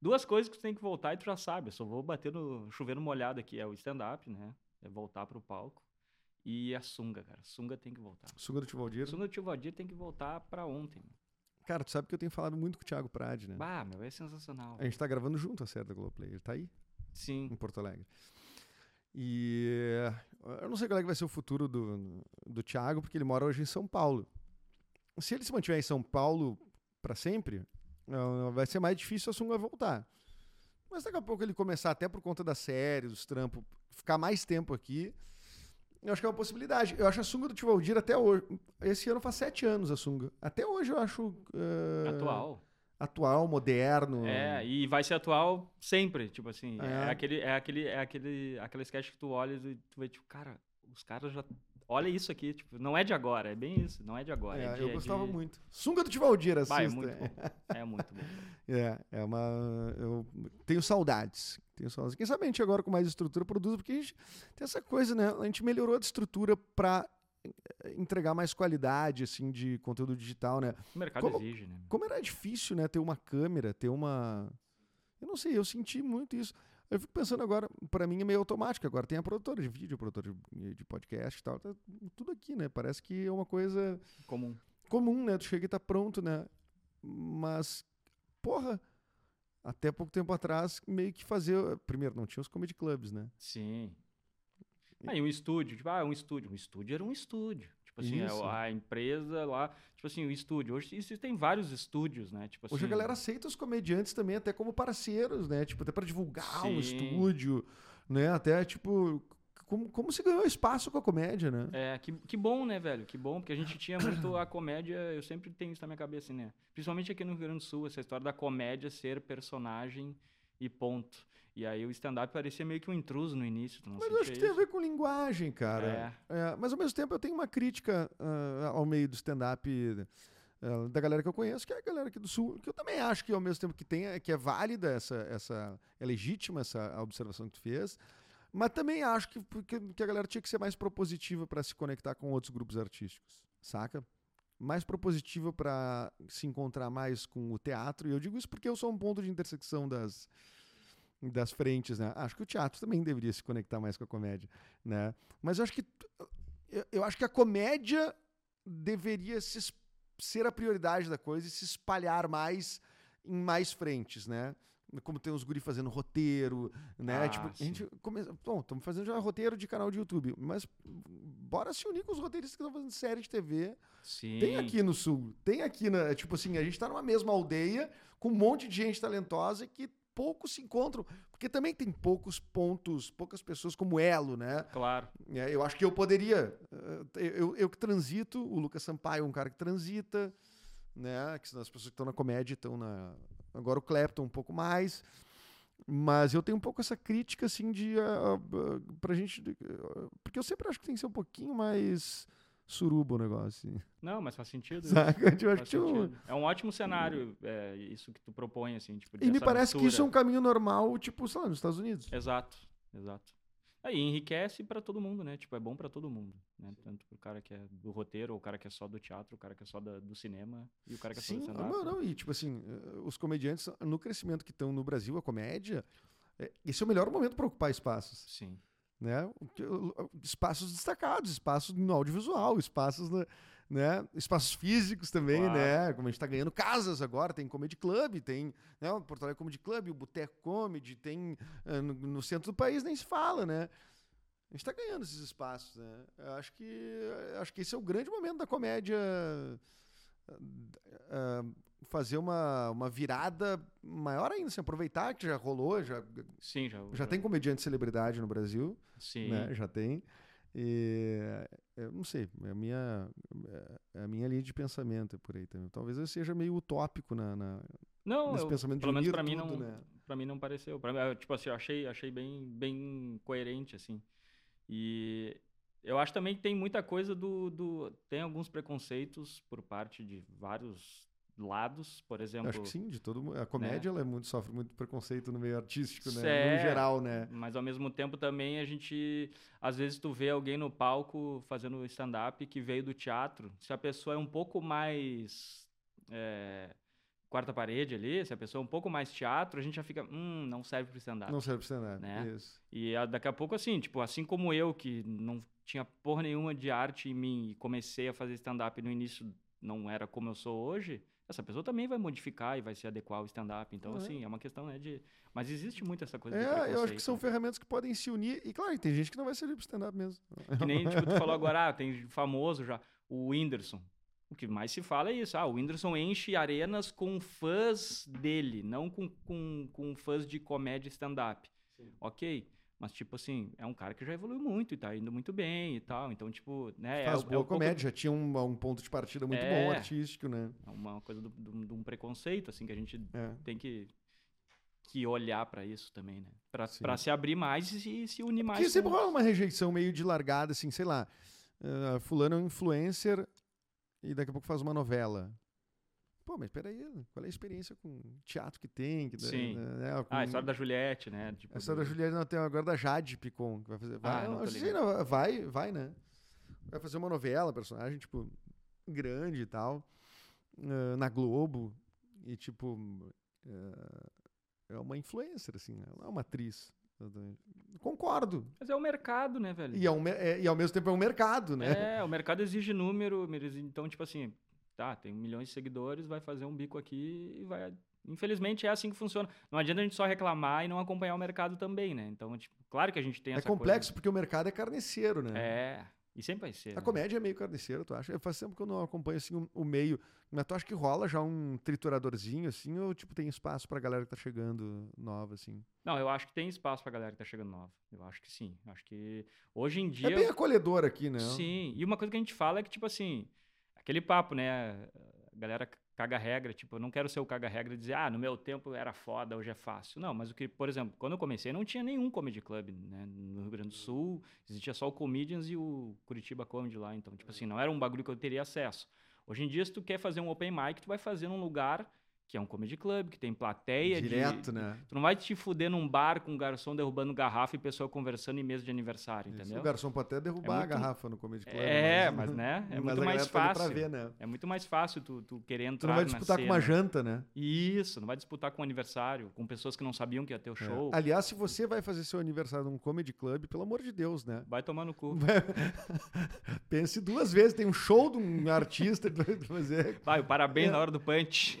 duas coisas que tu tem que voltar e tu já sabe. Eu só vou bater no chuveiro molhado aqui. É o stand-up, né? É voltar pro palco. E a sunga, cara. Sunga tem que voltar. Sunga do Tio Valdir? Sunga do Tio Valdir tem que voltar pra ontem. Cara, tu sabe que eu tenho falado muito com o Thiago Prade, né? Bah, meu, é sensacional. A gente tá gravando junto a série da Globoplay. Ele tá aí? Sim. Em Porto Alegre. E eu não sei qual é que vai ser o futuro do, do Thiago, porque ele mora hoje em São Paulo. Se ele se mantiver em São Paulo para sempre, vai ser mais difícil a Sunga voltar. Mas daqui a pouco ele começar, até por conta da série, dos trampos, ficar mais tempo aqui, eu acho que é uma possibilidade. Eu acho a sunga do Tivaldir até hoje. Esse ano faz sete anos a sunga. Até hoje eu acho. Uh, atual. Atual, moderno. É, e vai ser atual sempre. Tipo assim, é, é aquele, é aquele, é aquele, aquela sketch que tu olha e tu vê, tipo, cara, os caras já olha isso aqui, tipo, não é de agora, é bem isso, não é de agora. É, é de, eu é gostava de... muito. Sunga do Tivaldir, assista. Vai, é muito bom. É muito bom. é, é uma... Eu tenho saudades. Tenho saudades. Quem sabe a gente agora com mais estrutura produz, porque a gente tem essa coisa, né? A gente melhorou a estrutura para entregar mais qualidade, assim, de conteúdo digital, né? O mercado como, exige, né? Como era difícil, né? Ter uma câmera, ter uma... Eu não sei, eu senti muito isso. Eu fico pensando agora, para mim é meio automático. Agora tem a produtora de vídeo, produtora de, de podcast e tal. Tá tudo aqui, né? Parece que é uma coisa. Comum. Comum, né? Tu chega e tá pronto, né? Mas, porra, até pouco tempo atrás, meio que fazer. Primeiro, não tinha os comedy clubs, né? Sim. Aí ah, um estúdio, tipo, ah, um estúdio. Um estúdio era um estúdio. Tipo assim, é a empresa lá, tipo assim, o estúdio. Hoje existem vários estúdios, né? Tipo assim, Hoje a galera aceita os comediantes também até como parceiros, né? Tipo, até para divulgar o estúdio, né? Até, tipo, como, como se ganhou espaço com a comédia, né? É, que, que bom, né, velho? Que bom, porque a gente tinha muito a comédia, eu sempre tenho isso na minha cabeça, né? Principalmente aqui no Rio Grande do Sul, essa história da comédia ser personagem e ponto. E aí o stand-up parecia meio que um intruso no início. mas eu acho que isso? tem a ver com linguagem, cara. É. É, mas ao mesmo tempo eu tenho uma crítica uh, ao meio do stand-up. uh, da galera que eu conheço, que é a galera aqui do Sul, que eu também acho que ao mesmo tempo que tem, que é válida essa, essa é legítima essa observação que tu fez, mas também acho que, que, que a galera tinha que ser mais propositiva para se conectar com outros grupos artísticos, saca? Mais propositiva para se encontrar mais com o teatro, e eu digo isso porque eu sou um ponto de intersecção das, das frentes, né? Acho que o teatro também deveria se conectar mais com a comédia, né? Mas eu acho que eu, eu acho que a comédia deveria se, ser a prioridade da coisa e se espalhar mais em mais frentes, né? Como tem os guri fazendo roteiro, né? Ah, tipo, a gente começa. Bom, estamos fazendo já roteiro de canal de YouTube, mas bora se unir com os roteiristas que estão fazendo série de TV. Sim. Tem aqui no sul, tem aqui na. Tipo assim, a gente tá numa mesma aldeia com um monte de gente talentosa que poucos se encontram, porque também tem poucos pontos, poucas pessoas como elo, né? Claro. É, eu acho que eu poderia. eh, Eu, eu que transito, o Lucas Sampaio é um cara que transita, né? Que as pessoas que estão na comédia estão na. Agora o Clapton um pouco mais. Mas eu tenho um pouco essa crítica, assim, de. Uh, uh, pra gente. uh, porque eu sempre acho que tem que ser um pouquinho mais suruba o negócio. Assim. Não, mas faz sentido. Saca? Eu acho Faz que sentido. É um ótimo cenário, é, isso que tu propõe, assim, tipo, E me parece que mistura. isso é um caminho normal, tipo, sei lá, nos Estados Unidos. Exato, exato. Aí enriquece pra todo mundo, né? Tipo, é bom pra todo mundo, né? Tanto pro cara que é do roteiro, ou o cara que é só do teatro, o cara que é só da- do cinema e o cara que é só Sim, do não, stand-up. não, e tipo assim, eh, os comediantes, no crescimento que estão no Brasil, a comédia, eh, esse é o melhor momento para ocupar espaços, Sim. Né? Espaços destacados, espaços no audiovisual, espaços, né? Espaços físicos também, Claro. né? Como a gente tá ganhando casas agora, tem Comedy Club, tem né, o Porto Alegre Comedy Club, o Boteco Comedy, tem eh, no, no centro do país nem se fala, né? A gente tá ganhando esses espaços, né? Eu acho que acho que esse é o grande momento da comédia ah, fazer uma, uma virada maior ainda, assim, aproveitar que já rolou, já, Sim, já. já tem comediante celebridade no Brasil, Sim. né? Já tem. E eu não sei, é a minha, é a minha linha de pensamento por aí também. Talvez eu seja meio utópico na, na- Não, nesse eu, pensamento de pelo menos unir pra mim não, né? para mim não pareceu. Pra eu, tipo assim, eu achei, achei bem, bem coerente assim. E eu acho também que tem muita coisa do, do tem alguns preconceitos por parte de vários lados, por Eu exemplo. acho que sim, de todo mundo. A comédia ela é muito, sofre muito preconceito no meio artístico, né? É, No geral, né? Mas ao mesmo tempo também a gente, às vezes tu vê alguém no palco fazendo stand-up que veio do teatro, se a pessoa é um pouco mais é, quarta parede ali, se a pessoa é um pouco mais teatro, a gente já fica, hum, não serve pro stand-up. Não serve pra stand-up. Né? Isso. E ah, daqui a pouco assim, tipo, assim como eu que não tinha porra nenhuma de arte em mim e comecei a fazer stand-up no início não era como eu sou hoje, essa pessoa também vai modificar e vai se adequar ao stand-up. Então, É. assim, é uma questão, né, de... Mas existe muito essa coisa de É, eu acho que são né? ferramentas que podem se unir. E claro, tem gente que não vai servir pro stand-up mesmo. Que nem tipo, tu falou agora, ah, tem famoso já, o Whindersson. O que mais se fala é isso. Ah, o Whindersson enche arenas com fãs dele, não com, com, com fãs de comédia stand-up. Ok. Mas, tipo assim, é um cara que já evoluiu muito e tá indo muito bem e tal. Então, tipo, né? Faz é, boa é um pouco- comédia, já tinha um, um ponto de partida muito É. bom artístico, né? É uma coisa de um preconceito, assim, que a gente É. tem que, que olhar pra isso também, né? Pra, Sim. pra se abrir mais e se, se unir mais. Porque sempre rola uma rejeição meio de largada, assim, sei lá. ah, fulano é um influencer e daqui a pouco faz uma novela. Pô, mas peraí, qual é a experiência com teatro que tem? Que, Sim. né, com- Ah, a história da Juliette, né? Tipo, A história da do- Juliette não tem agora da Jade Picon, que vai fazer. Vai, Ah, não ligado. não, vai, vai, né? Vai fazer uma novela, personagem, tipo, grande e tal, ah, na Globo. E, tipo, ah, é uma influencer, assim, né? Ela é uma atriz. Concordo. Mas é o mercado, né, velho? E, é um, é- e ao mesmo tempo é um mercado, né? É, o mercado exige número, então, tipo assim, tá, tem milhões de seguidores, vai fazer um bico aqui e vai. Infelizmente é assim que funciona. Não adianta a gente só reclamar e não acompanhar o mercado também, né? Então, tipo, claro que a gente tem É, essa complexo porque o mercado é carneceiro, né? Coisa... É, e sempre vai ser. A né? comédia é meio carniceira, tu acha? Eu faz tempo que eu não acompanho assim o, o meio. Mas tu acha que rola já um trituradorzinho, assim, ou tipo, tem espaço pra galera que tá chegando nova, assim? Não, eu acho que tem espaço pra galera que tá chegando nova. Eu acho que sim. Acho que hoje em dia. É bem acolhedor aqui, né? Sim, e uma coisa que a gente fala é que, tipo assim, aquele papo, né? A galera caga regra, tipo, eu não quero ser o caga regra e dizer, ah, no meu tempo era foda, hoje é fácil. Não, mas o que, por exemplo, quando eu comecei, não tinha nenhum comedy club, né? No Rio Grande do Sul, existia só o Comedians e o Curitiba Comedy lá, então, tipo assim, não era um bagulho que eu teria acesso. Hoje em dia, se tu quer fazer um open mic, tu vai fazer num lugar que é um comedy club, que tem plateia. Direto, de, né? Tu não vai te fuder num bar com um garçom derrubando garrafa e pessoa conversando em mesa de aniversário, Isso, entendeu? O garçom pode até derrubar É a muito- garrafa no comedy club. É, mas, né? É mas muito a mais tá fácil. Pra ver, né? É muito mais fácil tu, tu querer Tu entrar não vai disputar com uma janta, né? Isso, não vai disputar com um aniversário, com pessoas que não sabiam que ia ter o É. show. Aliás, se você vai fazer seu aniversário num comedy club, pelo amor de Deus, né? Vai tomar no cu. Pense duas vezes. Tem um show de um artista pra fazer. Vai, o parabéns na hora do punch.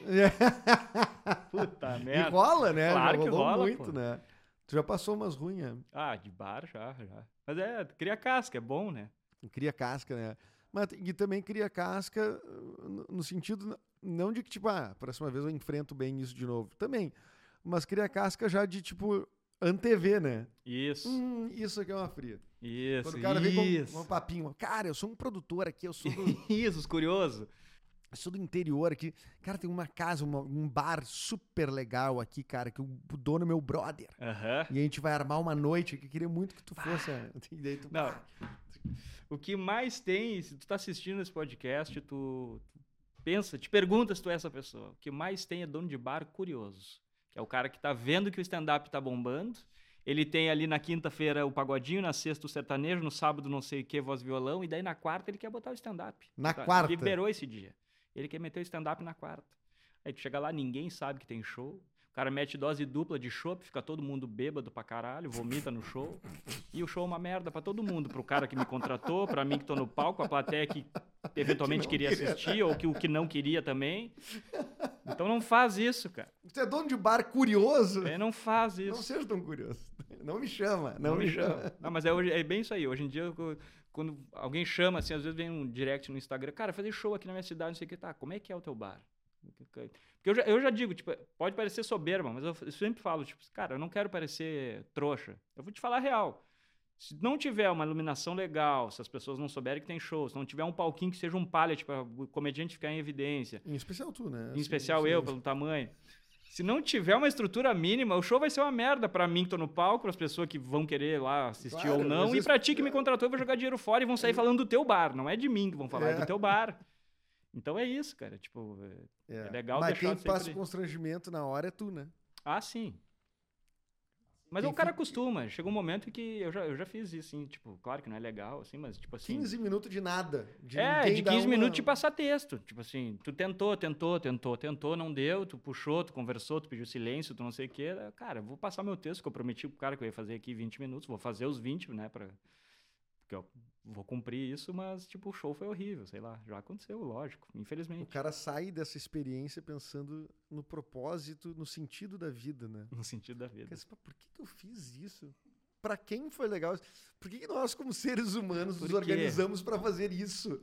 Puta E merda. rola, né? Claro já que rola, muito, pô. né? Tu já passou umas ruins? Ah, de bar já, já. Mas é, cria casca, é bom, né? Cria casca, né? Mas, e também cria casca uh, no- sentido, não de que, tipo, ah, próxima vez eu enfrento bem isso de novo. Também. Mas cria casca já de, tipo, antever, né? Isso, Hum, isso aqui é uma fria. isso, Quando o cara vem com isso. um papinho, cara, eu sou um produtor aqui, eu sou do, Isso, os curiosos. Sou do interior aqui. Cara, tem uma casa, uma- um bar super legal aqui, cara, que o dono é meu brother. Aham. E a gente vai armar uma noite que eu queria muito que tu fosse. Daí tu, Não. O que mais tem, se tu tá assistindo esse podcast, tu tu pensa, te pergunta se tu é essa pessoa. O que mais tem é dono de bar curioso. Que é o cara que tá vendo que o stand-up tá bombando. Ele tem ali na quinta-feira o pagodinho, na sexta o sertanejo, no sábado não sei o que, voz violão, e daí na quarta ele quer botar o stand-up. Na Tá? quarta? Liberou esse dia. Ele quer meter o stand-up na quarta. Aí tu chega lá, ninguém sabe que tem show. O cara mete dose dupla de chopp, fica todo mundo bêbado pra caralho, vomita no show. E o show é uma merda pra todo mundo. Pro cara que me contratou, pra mim que tô no palco, a plateia que eventualmente não queria queria. assistir, ou que o que não queria também. Então não faz isso, cara. Você é dono de bar curioso? É, não faz Não isso. seja tão curioso. Não me chama. Não, me chama. Não, mas é, é bem isso aí. Hoje em dia, eu- quando alguém chama, assim, às vezes vem um direct no Instagram, cara, fazer show aqui na minha cidade, não sei o que, tá, como é que é o teu bar? Porque eu já, eu já digo, tipo, pode parecer soberba, mas eu, eu sempre falo, tipo, cara, eu não quero parecer trouxa. Eu vou te falar a real. Se não tiver uma iluminação legal, se as pessoas não souberem que tem show, se não tiver um palquinho que seja um pallet para o comediante ficar em evidência, Em especial tu, né? em especial eu, pelo tamanho. Se não tiver uma estrutura mínima, o show vai ser uma merda pra mim que tô no palco, para as pessoas que vão querer lá assistir Claro, ou não, e pra ti que me contratou, eu vou jogar dinheiro fora e vão sair falando do teu bar. Não é de mim que vão falar, é, É. do teu bar. Então é isso, cara. Tipo, é- É. legal Mas deixar quem passa o constrangimento na hora é tu, né? ah, sim. Mas Quem o cara acostuma. Chega um momento em que eu já, eu já fiz isso, assim, tipo, claro que não é legal, assim, mas tipo assim. 15 minutos de nada. De é, de dar 15 uma- minutos de passar texto. Tipo assim, tu tentou, tentou, tentou, tentou, não deu, tu puxou, tu conversou, tu pediu silêncio, tu não sei o quê. Cara, eu vou passar meu texto que eu prometi pro cara que eu ia fazer aqui 20 minutos, vou fazer os 20, né, pra... Porque eu vou cumprir isso, mas, tipo, o show foi horrível, sei lá. Já aconteceu, lógico, O infelizmente. cara sai dessa experiência pensando no propósito, no sentido da vida, né? No sentido da vida. Cara, assim, "Pá, por que, que eu fiz isso? Pra quem foi legal? isso? Por que, que nós, como seres humanos, nos organizamos pra fazer isso?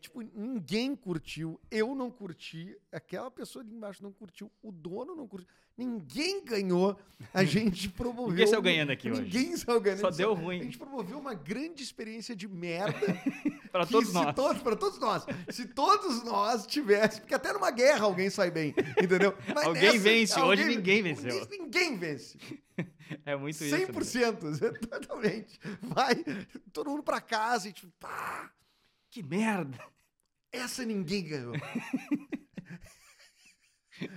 Tipo, ninguém curtiu, eu não curti, aquela pessoa ali embaixo não curtiu, o dono não curtiu, ninguém ganhou. A gente promoveu. Ninguém saiu ganhando aqui hoje. Ninguém saiu ganhando. Só Isso- deu A ruim gente promoveu uma grande experiência de merda pra que todos nós. todos, para todos nós. Se todos nós tivéssemos, porque até numa guerra alguém sai bem, entendeu? Mas Alguém vence, hoje ninguém ninguém- venceu. Ninguém vence. É muito isso. né? 100%, totalmente. Vai todo mundo pra casa e tipo, pá, Que merda! essa ninguém ganhou.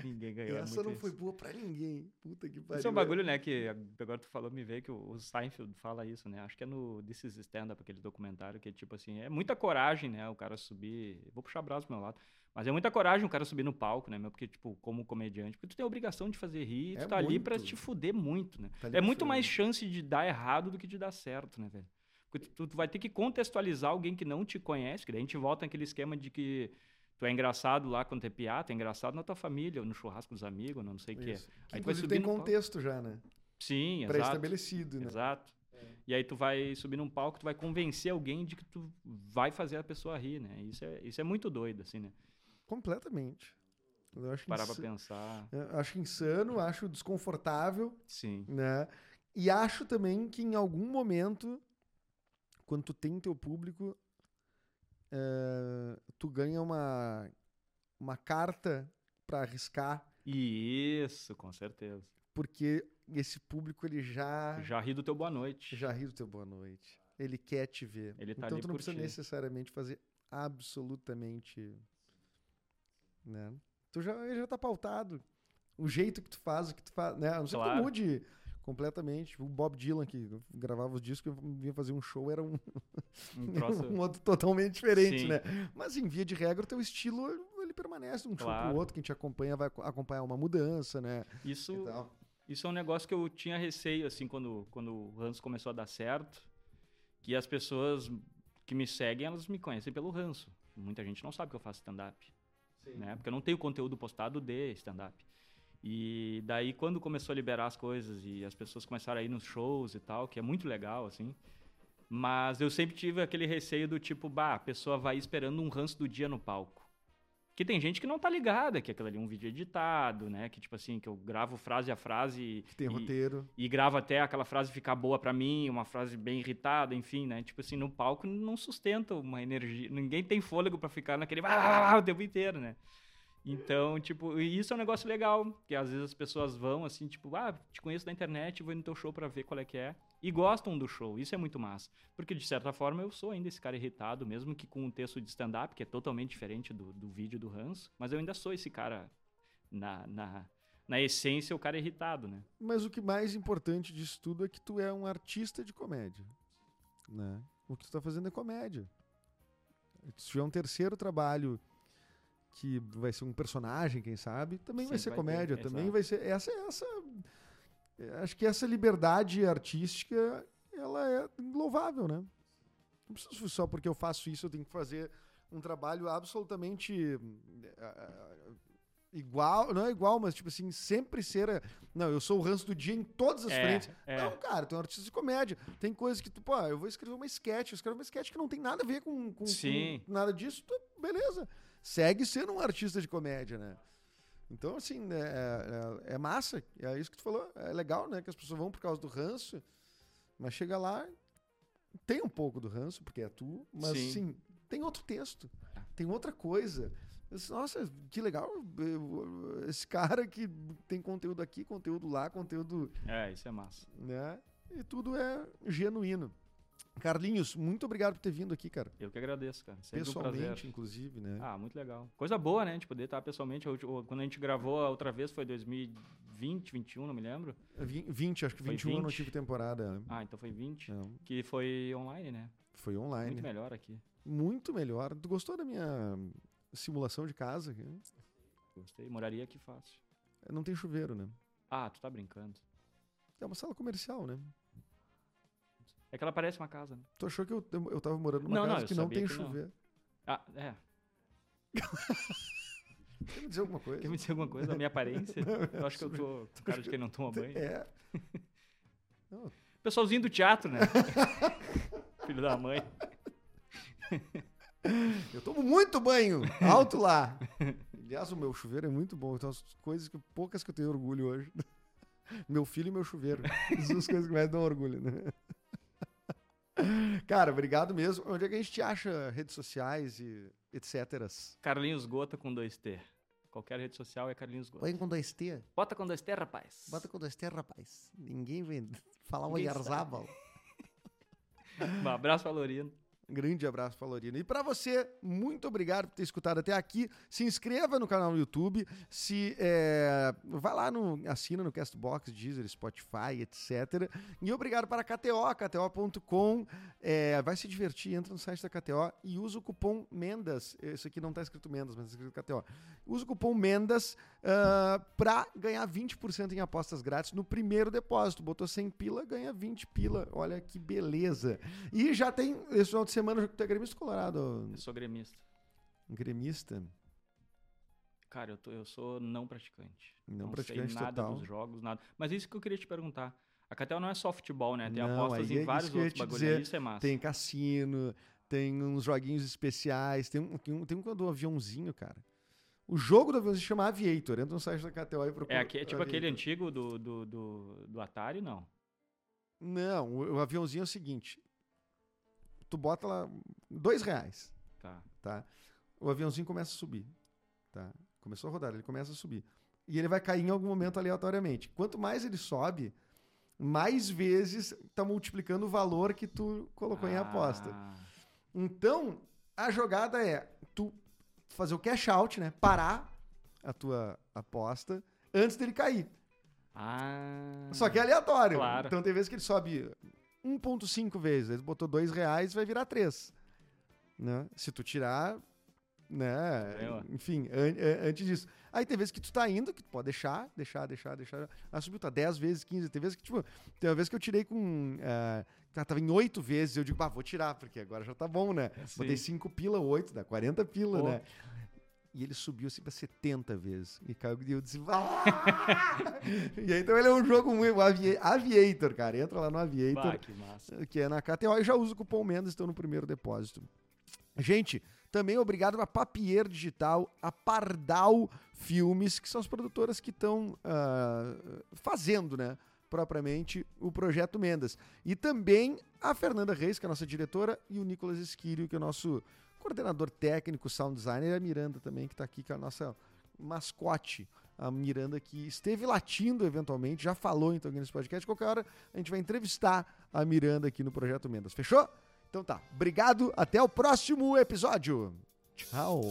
Ninguém ganhou. é essa muito não isso. foi boa pra ninguém. Puta que pariu. Isso é um bagulho, né, que agora tu falou, me veio que o Seinfeld fala isso, né? Acho que é no This is Stand-Up, aquele documentário, que é tipo assim, é muita coragem, né, o cara subir... Vou puxar braço pro meu lado. Mas é muita coragem o cara subir no palco, né, meu? Porque, tipo, como comediante, porque tu tem a obrigação de fazer rir, tu É tá ali pra muito. te fuder muito, né? Tá é muito mais chance de dar errado do que de dar certo, né, velho? Porque tu, tu vai ter que contextualizar alguém que não te conhece, que daí a gente volta naquele esquema de que tu é engraçado lá quando é piada, é engraçado na tua família, ou no churrasco dos amigos, não sei o que é. Isso. Que, Aí tu vai tem palco. contexto já, né? Sim, exato. Pré-estabelecido, né? Exato. E aí tu vai subir num palco, tu vai convencer alguém de que tu vai fazer a pessoa rir, né? Isso é, isso é muito doido, assim, né? Completamente. Eu acho, Parar pra insa- pensar. eu acho insano, acho desconfortável, Sim. né? E acho também que em algum momento, quando tu tem teu público, eh, tu ganha uma, uma carta pra arriscar, Isso, com certeza. porque esse público ele já Já ri do teu boa noite. já riu do teu boa noite. Ele quer te ver. Ele tá então tu não precisa ti. necessariamente fazer absolutamente Né? Tu já, já tá pautado. O jeito que tu faz, o que tu faz, né? A não ser claro. que tu mude completamente. O Bob Dylan, que gravava os discos, vinha fazer um show, era um, um, um outro totalmente diferente, Sim. né? Mas em via de regra, o teu estilo ele permanece um claro. show pro outro. Quem te acompanha vai acompanhar uma mudança, né? Isso, isso é um negócio que eu tinha receio, assim, quando, quando o ranço começou a dar certo, que as pessoas que me seguem, elas me conhecem pelo ranço. Muita gente não sabe que eu faço stand-up, né? Porque eu não tenho conteúdo postado de stand-up. E daí, quando começou a liberar as coisas e as pessoas começaram a ir nos shows e tal, que é muito legal, assim. Mas eu sempre tive aquele receio do tipo, bah, a pessoa vai esperando um ranço do dia no palco. Que tem gente que não tá ligada que aquilo ali é um vídeo editado, né? Que tipo assim, que eu gravo frase a frase. Que tem e, roteiro. E gravo até aquela frase ficar boa para mim, uma frase bem irritada, enfim, né? Tipo assim, no palco não sustenta uma energia. Ninguém tem fôlego para ficar naquele ah, o tempo inteiro, né? Então, tipo, isso é um negócio legal, que às vezes as pessoas vão assim, tipo, ah, te conheço da internet, vou no teu show para ver qual é que é, e gostam do show. Isso é muito massa, porque de certa forma eu sou ainda esse cara irritado, mesmo que com um texto de stand-up, que é totalmente diferente do, do vídeo do Hans, mas eu ainda sou esse cara na, na, na essência, o cara irritado, né? Mas o que mais importante disso tudo é que tu é um artista de comédia, né? O que tu tá fazendo é comédia. Se tiver um terceiro trabalho que vai ser um personagem, quem sabe, também Sim, vai ser vai comédia, ter, também exato. vai ser essa essa acho que essa liberdade artística ela é louvável, né? Não preciso só porque eu faço isso eu tenho que fazer um trabalho absolutamente uh, igual, não é igual, mas tipo assim, sempre ser. Não, eu sou o ranço do dia em todas as é, frentes. É. Não, cara, tu é um artista de comédia. Tem coisas que tu, pô, eu vou escrever uma sketch, eu escrevo uma sketch que não tem nada a ver com, com, com nada disso, tu, beleza segue sendo um artista de comédia, né? Então, assim, é, é, é, massa, é isso que tu falou, é legal, né? Que as pessoas vão por causa do ranço, mas chega lá, tem um pouco do ranço, porque é tu, mas Sim. assim, tem outro texto, tem outra coisa. Nossa, que legal, esse cara que tem conteúdo aqui, conteúdo lá, conteúdo... É, isso é massa. Né? E tudo é genuíno. Carlinhos, muito obrigado por ter vindo aqui, cara. Eu que agradeço, cara. Sempre pessoalmente, um inclusive, né? Ah, muito legal. Coisa boa, né? A gente poder estar pessoalmente. Quando a gente gravou a outra vez foi 2020, 21, não me lembro. 20, acho que 21 20. não tive temporada. Ah, então foi 20. Não. Que foi online, né? Foi online. Muito melhor aqui. Muito melhor. Tu gostou da minha simulação de casa? Gostei. Moraria aqui fácil. Não tem chuveiro, né? Ah, tu tá brincando. É uma sala comercial, né? É que ela parece uma casa. Né? Tu achou que eu, eu tava morando numa não, casa não, que não tem que chuveiro? Não. Ah, é. Quer me dizer alguma coisa? Quer me dizer alguma coisa da minha aparência? eu acho que eu tô com cara de quem não toma banho. É. Pessoalzinho do teatro, né? Filho da mãe. Eu tomo muito banho, alto lá. Aliás, o meu chuveiro é muito bom. Então, as coisas que poucas que eu tenho orgulho hoje. Meu filho e meu chuveiro. São as coisas que mais dão orgulho, né? Cara, obrigado mesmo. Onde é que a gente acha redes sociais e etc? Carlinhos Gota com 2T. Qualquer rede social é Carlinhos Gota. Põe com 2T. Bota com 2T, rapaz. Bota com 2T, rapaz. Ninguém vem falar o Yarzábal. um abraço, Valorino. Grande abraço Lorina. E para você, muito obrigado por ter escutado até aqui. Se inscreva no canal no YouTube. Se é, vai lá no assina no Castbox, Deezer, Spotify, etc. E obrigado para a KTO, KTO.com. É, vai se divertir, entra no site da KTO e usa o cupom Mendas. Esse aqui não está escrito Mendas, mas está escrito KTO. Usa o cupom Mendas uh, ah, para ganhar 20% em apostas grátis no primeiro depósito. Botou 100 pila, ganha 20 pila. Olha que beleza. E já tem esse final de semana tu é gremista colorado? Eu sou gremista. Gremista? Cara, eu, tô, eu sou não praticante. Não, não praticante sei nada total. dos jogos, nada. Mas isso que eu queria te perguntar. A Catel não é só futebol, né? Tem não, apostas em é vários outros bagulhos. Isso é massa. Tem cassino, tem uns joguinhos especiais, tem um, tem um, tem um do aviãozinho, cara. O jogo do aviãozinho se chama Aviator. Entra no site da KTO e procura. É, aqui, é tipo Aviator. aquele antigo do, do, do, do Atari, não? Não, o, o aviãozinho é o seguinte: tu bota lá dois reais. Tá. tá. O aviãozinho começa a subir. Tá? Começou a rodar, ele começa a subir. E ele vai cair em algum momento aleatoriamente. Quanto mais ele sobe, mais vezes está multiplicando o valor que tu colocou ah. em aposta. Então, a jogada é fazer o cash out, né? Parar, a tua aposta antes dele cair. Ah. Só que é aleatório. Claro. Então tem vezes que ele sobe 1,5 vezes. Ele botou 2 reais, vai virar 3. Né? Se tu tirar, né? É, Enfim, an an antes disso. Aí tem vezes que tu tá indo, que tu pode deixar, deixar, deixar, deixar. Ah, subiu, tá 10 vezes, 15. Tem vezes que, tipo, tem uma vez que eu tirei com. Uh, tava em 8 vezes, eu digo, bah, vou tirar, porque agora já tá bom, né? Sim. Botei 5 pila, 8, dá 40 pila, Pô. né? E ele subiu assim pra 70 vezes. E caiu e eu disse, ah! E aí, então ele é um jogo muito. Avi Aviator, cara. Entra lá no Aviator. Bah, que massa. Que é na KTO. Eu já uso o cupom Mendes, estou no primeiro depósito. Gente, também obrigado a Papier Digital, a Pardal Filmes, que são as produtoras que estão uh, fazendo, né? Propriamente o projeto Mendas. E também a Fernanda Reis, que é a nossa diretora, e o Nicolas Esquírio, que é o nosso coordenador técnico, sound designer, e a Miranda também, que está aqui, que é a nossa mascote. A Miranda que esteve latindo eventualmente, já falou então aqui nesse podcast. Qualquer hora a gente vai entrevistar a Miranda aqui no Projeto Mendas. Fechou? Então tá. Obrigado. Até o próximo episódio. Tchau.